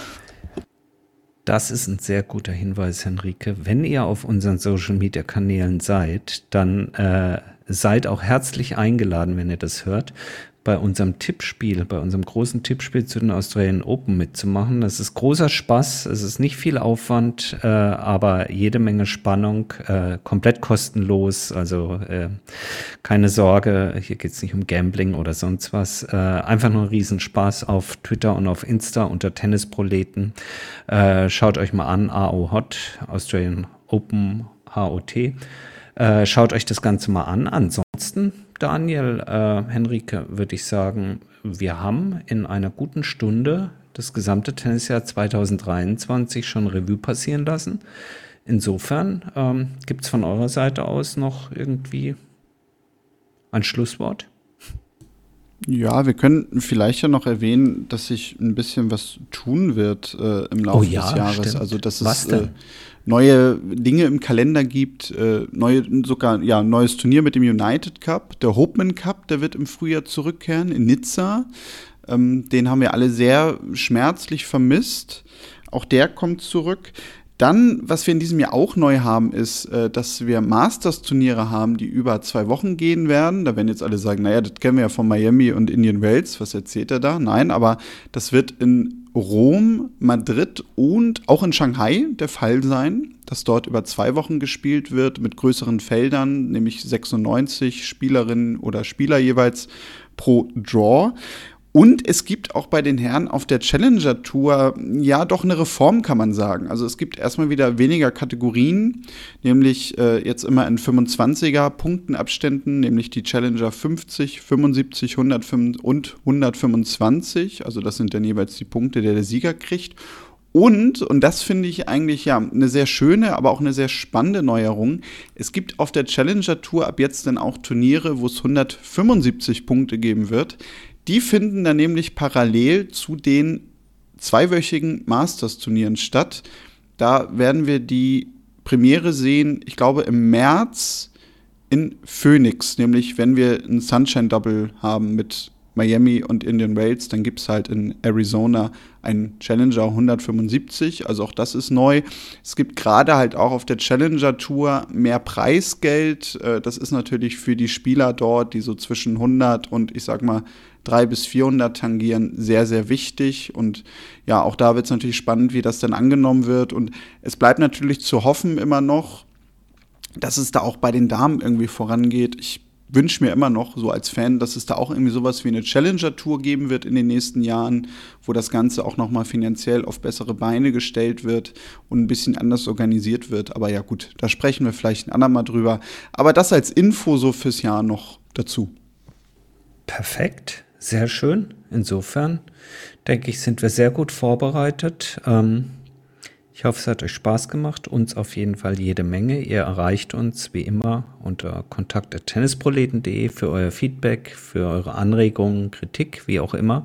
Das ist ein sehr guter Hinweis, Henrike. Wenn ihr auf unseren Social Media Kanälen seid, dann äh, seid auch herzlich eingeladen, wenn ihr das hört, bei unserem Tippspiel, bei unserem großen Tippspiel zu den Australian Open mitzumachen. Das ist großer Spaß, es ist nicht viel Aufwand, äh, aber jede Menge Spannung, äh, komplett kostenlos, also äh, keine Sorge, hier geht es nicht um Gambling oder sonst was. Äh, einfach nur ein Riesenspaß auf Twitter und auf Insta unter Tennisproleten. Äh, schaut euch mal an, AO Hot, Australian Open HOT. Äh, schaut euch das Ganze mal an. Ansonsten Daniel, äh, Henrike, würde ich sagen, wir haben in einer guten Stunde das gesamte Tennisjahr 2023 schon Revue passieren lassen. Insofern ähm, gibt es von eurer Seite aus noch irgendwie ein Schlusswort? Ja, wir können vielleicht ja noch erwähnen, dass sich ein bisschen was tun wird äh, im Laufe oh ja, des Jahres. Stimmt. Also dass was es äh, neue Dinge im Kalender gibt, äh, neue, sogar ja, neues Turnier mit dem United Cup, der Hopeman Cup, der wird im Frühjahr zurückkehren in Nizza. Ähm, den haben wir alle sehr schmerzlich vermisst. Auch der kommt zurück. Dann, was wir in diesem Jahr auch neu haben, ist, äh, dass wir Masters-Turniere haben, die über zwei Wochen gehen werden. Da werden jetzt alle sagen, naja, das kennen wir ja von Miami und Indian Wells. Was erzählt er da? Nein, aber das wird in Rom, Madrid und auch in Shanghai der Fall sein, dass dort über zwei Wochen gespielt wird mit größeren Feldern, nämlich 96 Spielerinnen oder Spieler jeweils pro Draw. Und es gibt auch bei den Herren auf der Challenger Tour ja doch eine Reform, kann man sagen. Also es gibt erstmal wieder weniger Kategorien, nämlich äh, jetzt immer in 25er Punktenabständen, nämlich die Challenger 50, 75, 105 und 125. Also das sind dann jeweils die Punkte, der der Sieger kriegt. Und, und das finde ich eigentlich ja eine sehr schöne, aber auch eine sehr spannende Neuerung. Es gibt auf der Challenger Tour ab jetzt dann auch Turniere, wo es 175 Punkte geben wird. Die finden dann nämlich parallel zu den zweiwöchigen Masters-Turnieren statt. Da werden wir die Premiere sehen, ich glaube im März in Phoenix, nämlich wenn wir ein Sunshine Double haben mit Miami und Indian Wales, dann gibt es halt in Arizona einen Challenger 175, also auch das ist neu. Es gibt gerade halt auch auf der Challenger Tour mehr Preisgeld. Äh, das ist natürlich für die Spieler dort, die so zwischen 100 und ich sag mal 3 bis 400 tangieren, sehr, sehr wichtig. Und ja, auch da wird es natürlich spannend, wie das dann angenommen wird. Und es bleibt natürlich zu hoffen immer noch, dass es da auch bei den Damen irgendwie vorangeht. Ich wünsche mir immer noch so als Fan, dass es da auch irgendwie sowas wie eine Challenger-Tour geben wird in den nächsten Jahren, wo das Ganze auch nochmal finanziell auf bessere Beine gestellt wird und ein bisschen anders organisiert wird. Aber ja gut, da sprechen wir vielleicht ein andermal drüber. Aber das als Info so fürs Jahr noch dazu. Perfekt, sehr schön. Insofern denke ich, sind wir sehr gut vorbereitet. Ähm ich hoffe, es hat euch Spaß gemacht. Uns auf jeden Fall jede Menge. Ihr erreicht uns wie immer unter kontakt.tennisproleten.de für euer Feedback, für eure Anregungen, Kritik, wie auch immer.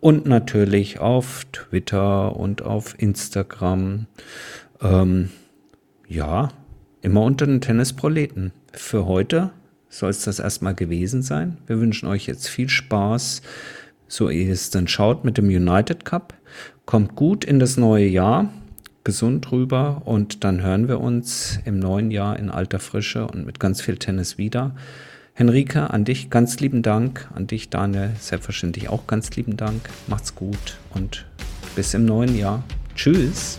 Und natürlich auf Twitter und auf Instagram. Ähm, ja, immer unter den Tennisproleten. Für heute soll es das erstmal gewesen sein. Wir wünschen euch jetzt viel Spaß, so ihr es dann schaut mit dem United Cup. Kommt gut in das neue Jahr gesund rüber und dann hören wir uns im neuen Jahr in alter Frische und mit ganz viel Tennis wieder. Henrike, an dich ganz lieben Dank. An dich, Daniel, selbstverständlich auch ganz lieben Dank. Macht's gut und bis im neuen Jahr. Tschüss.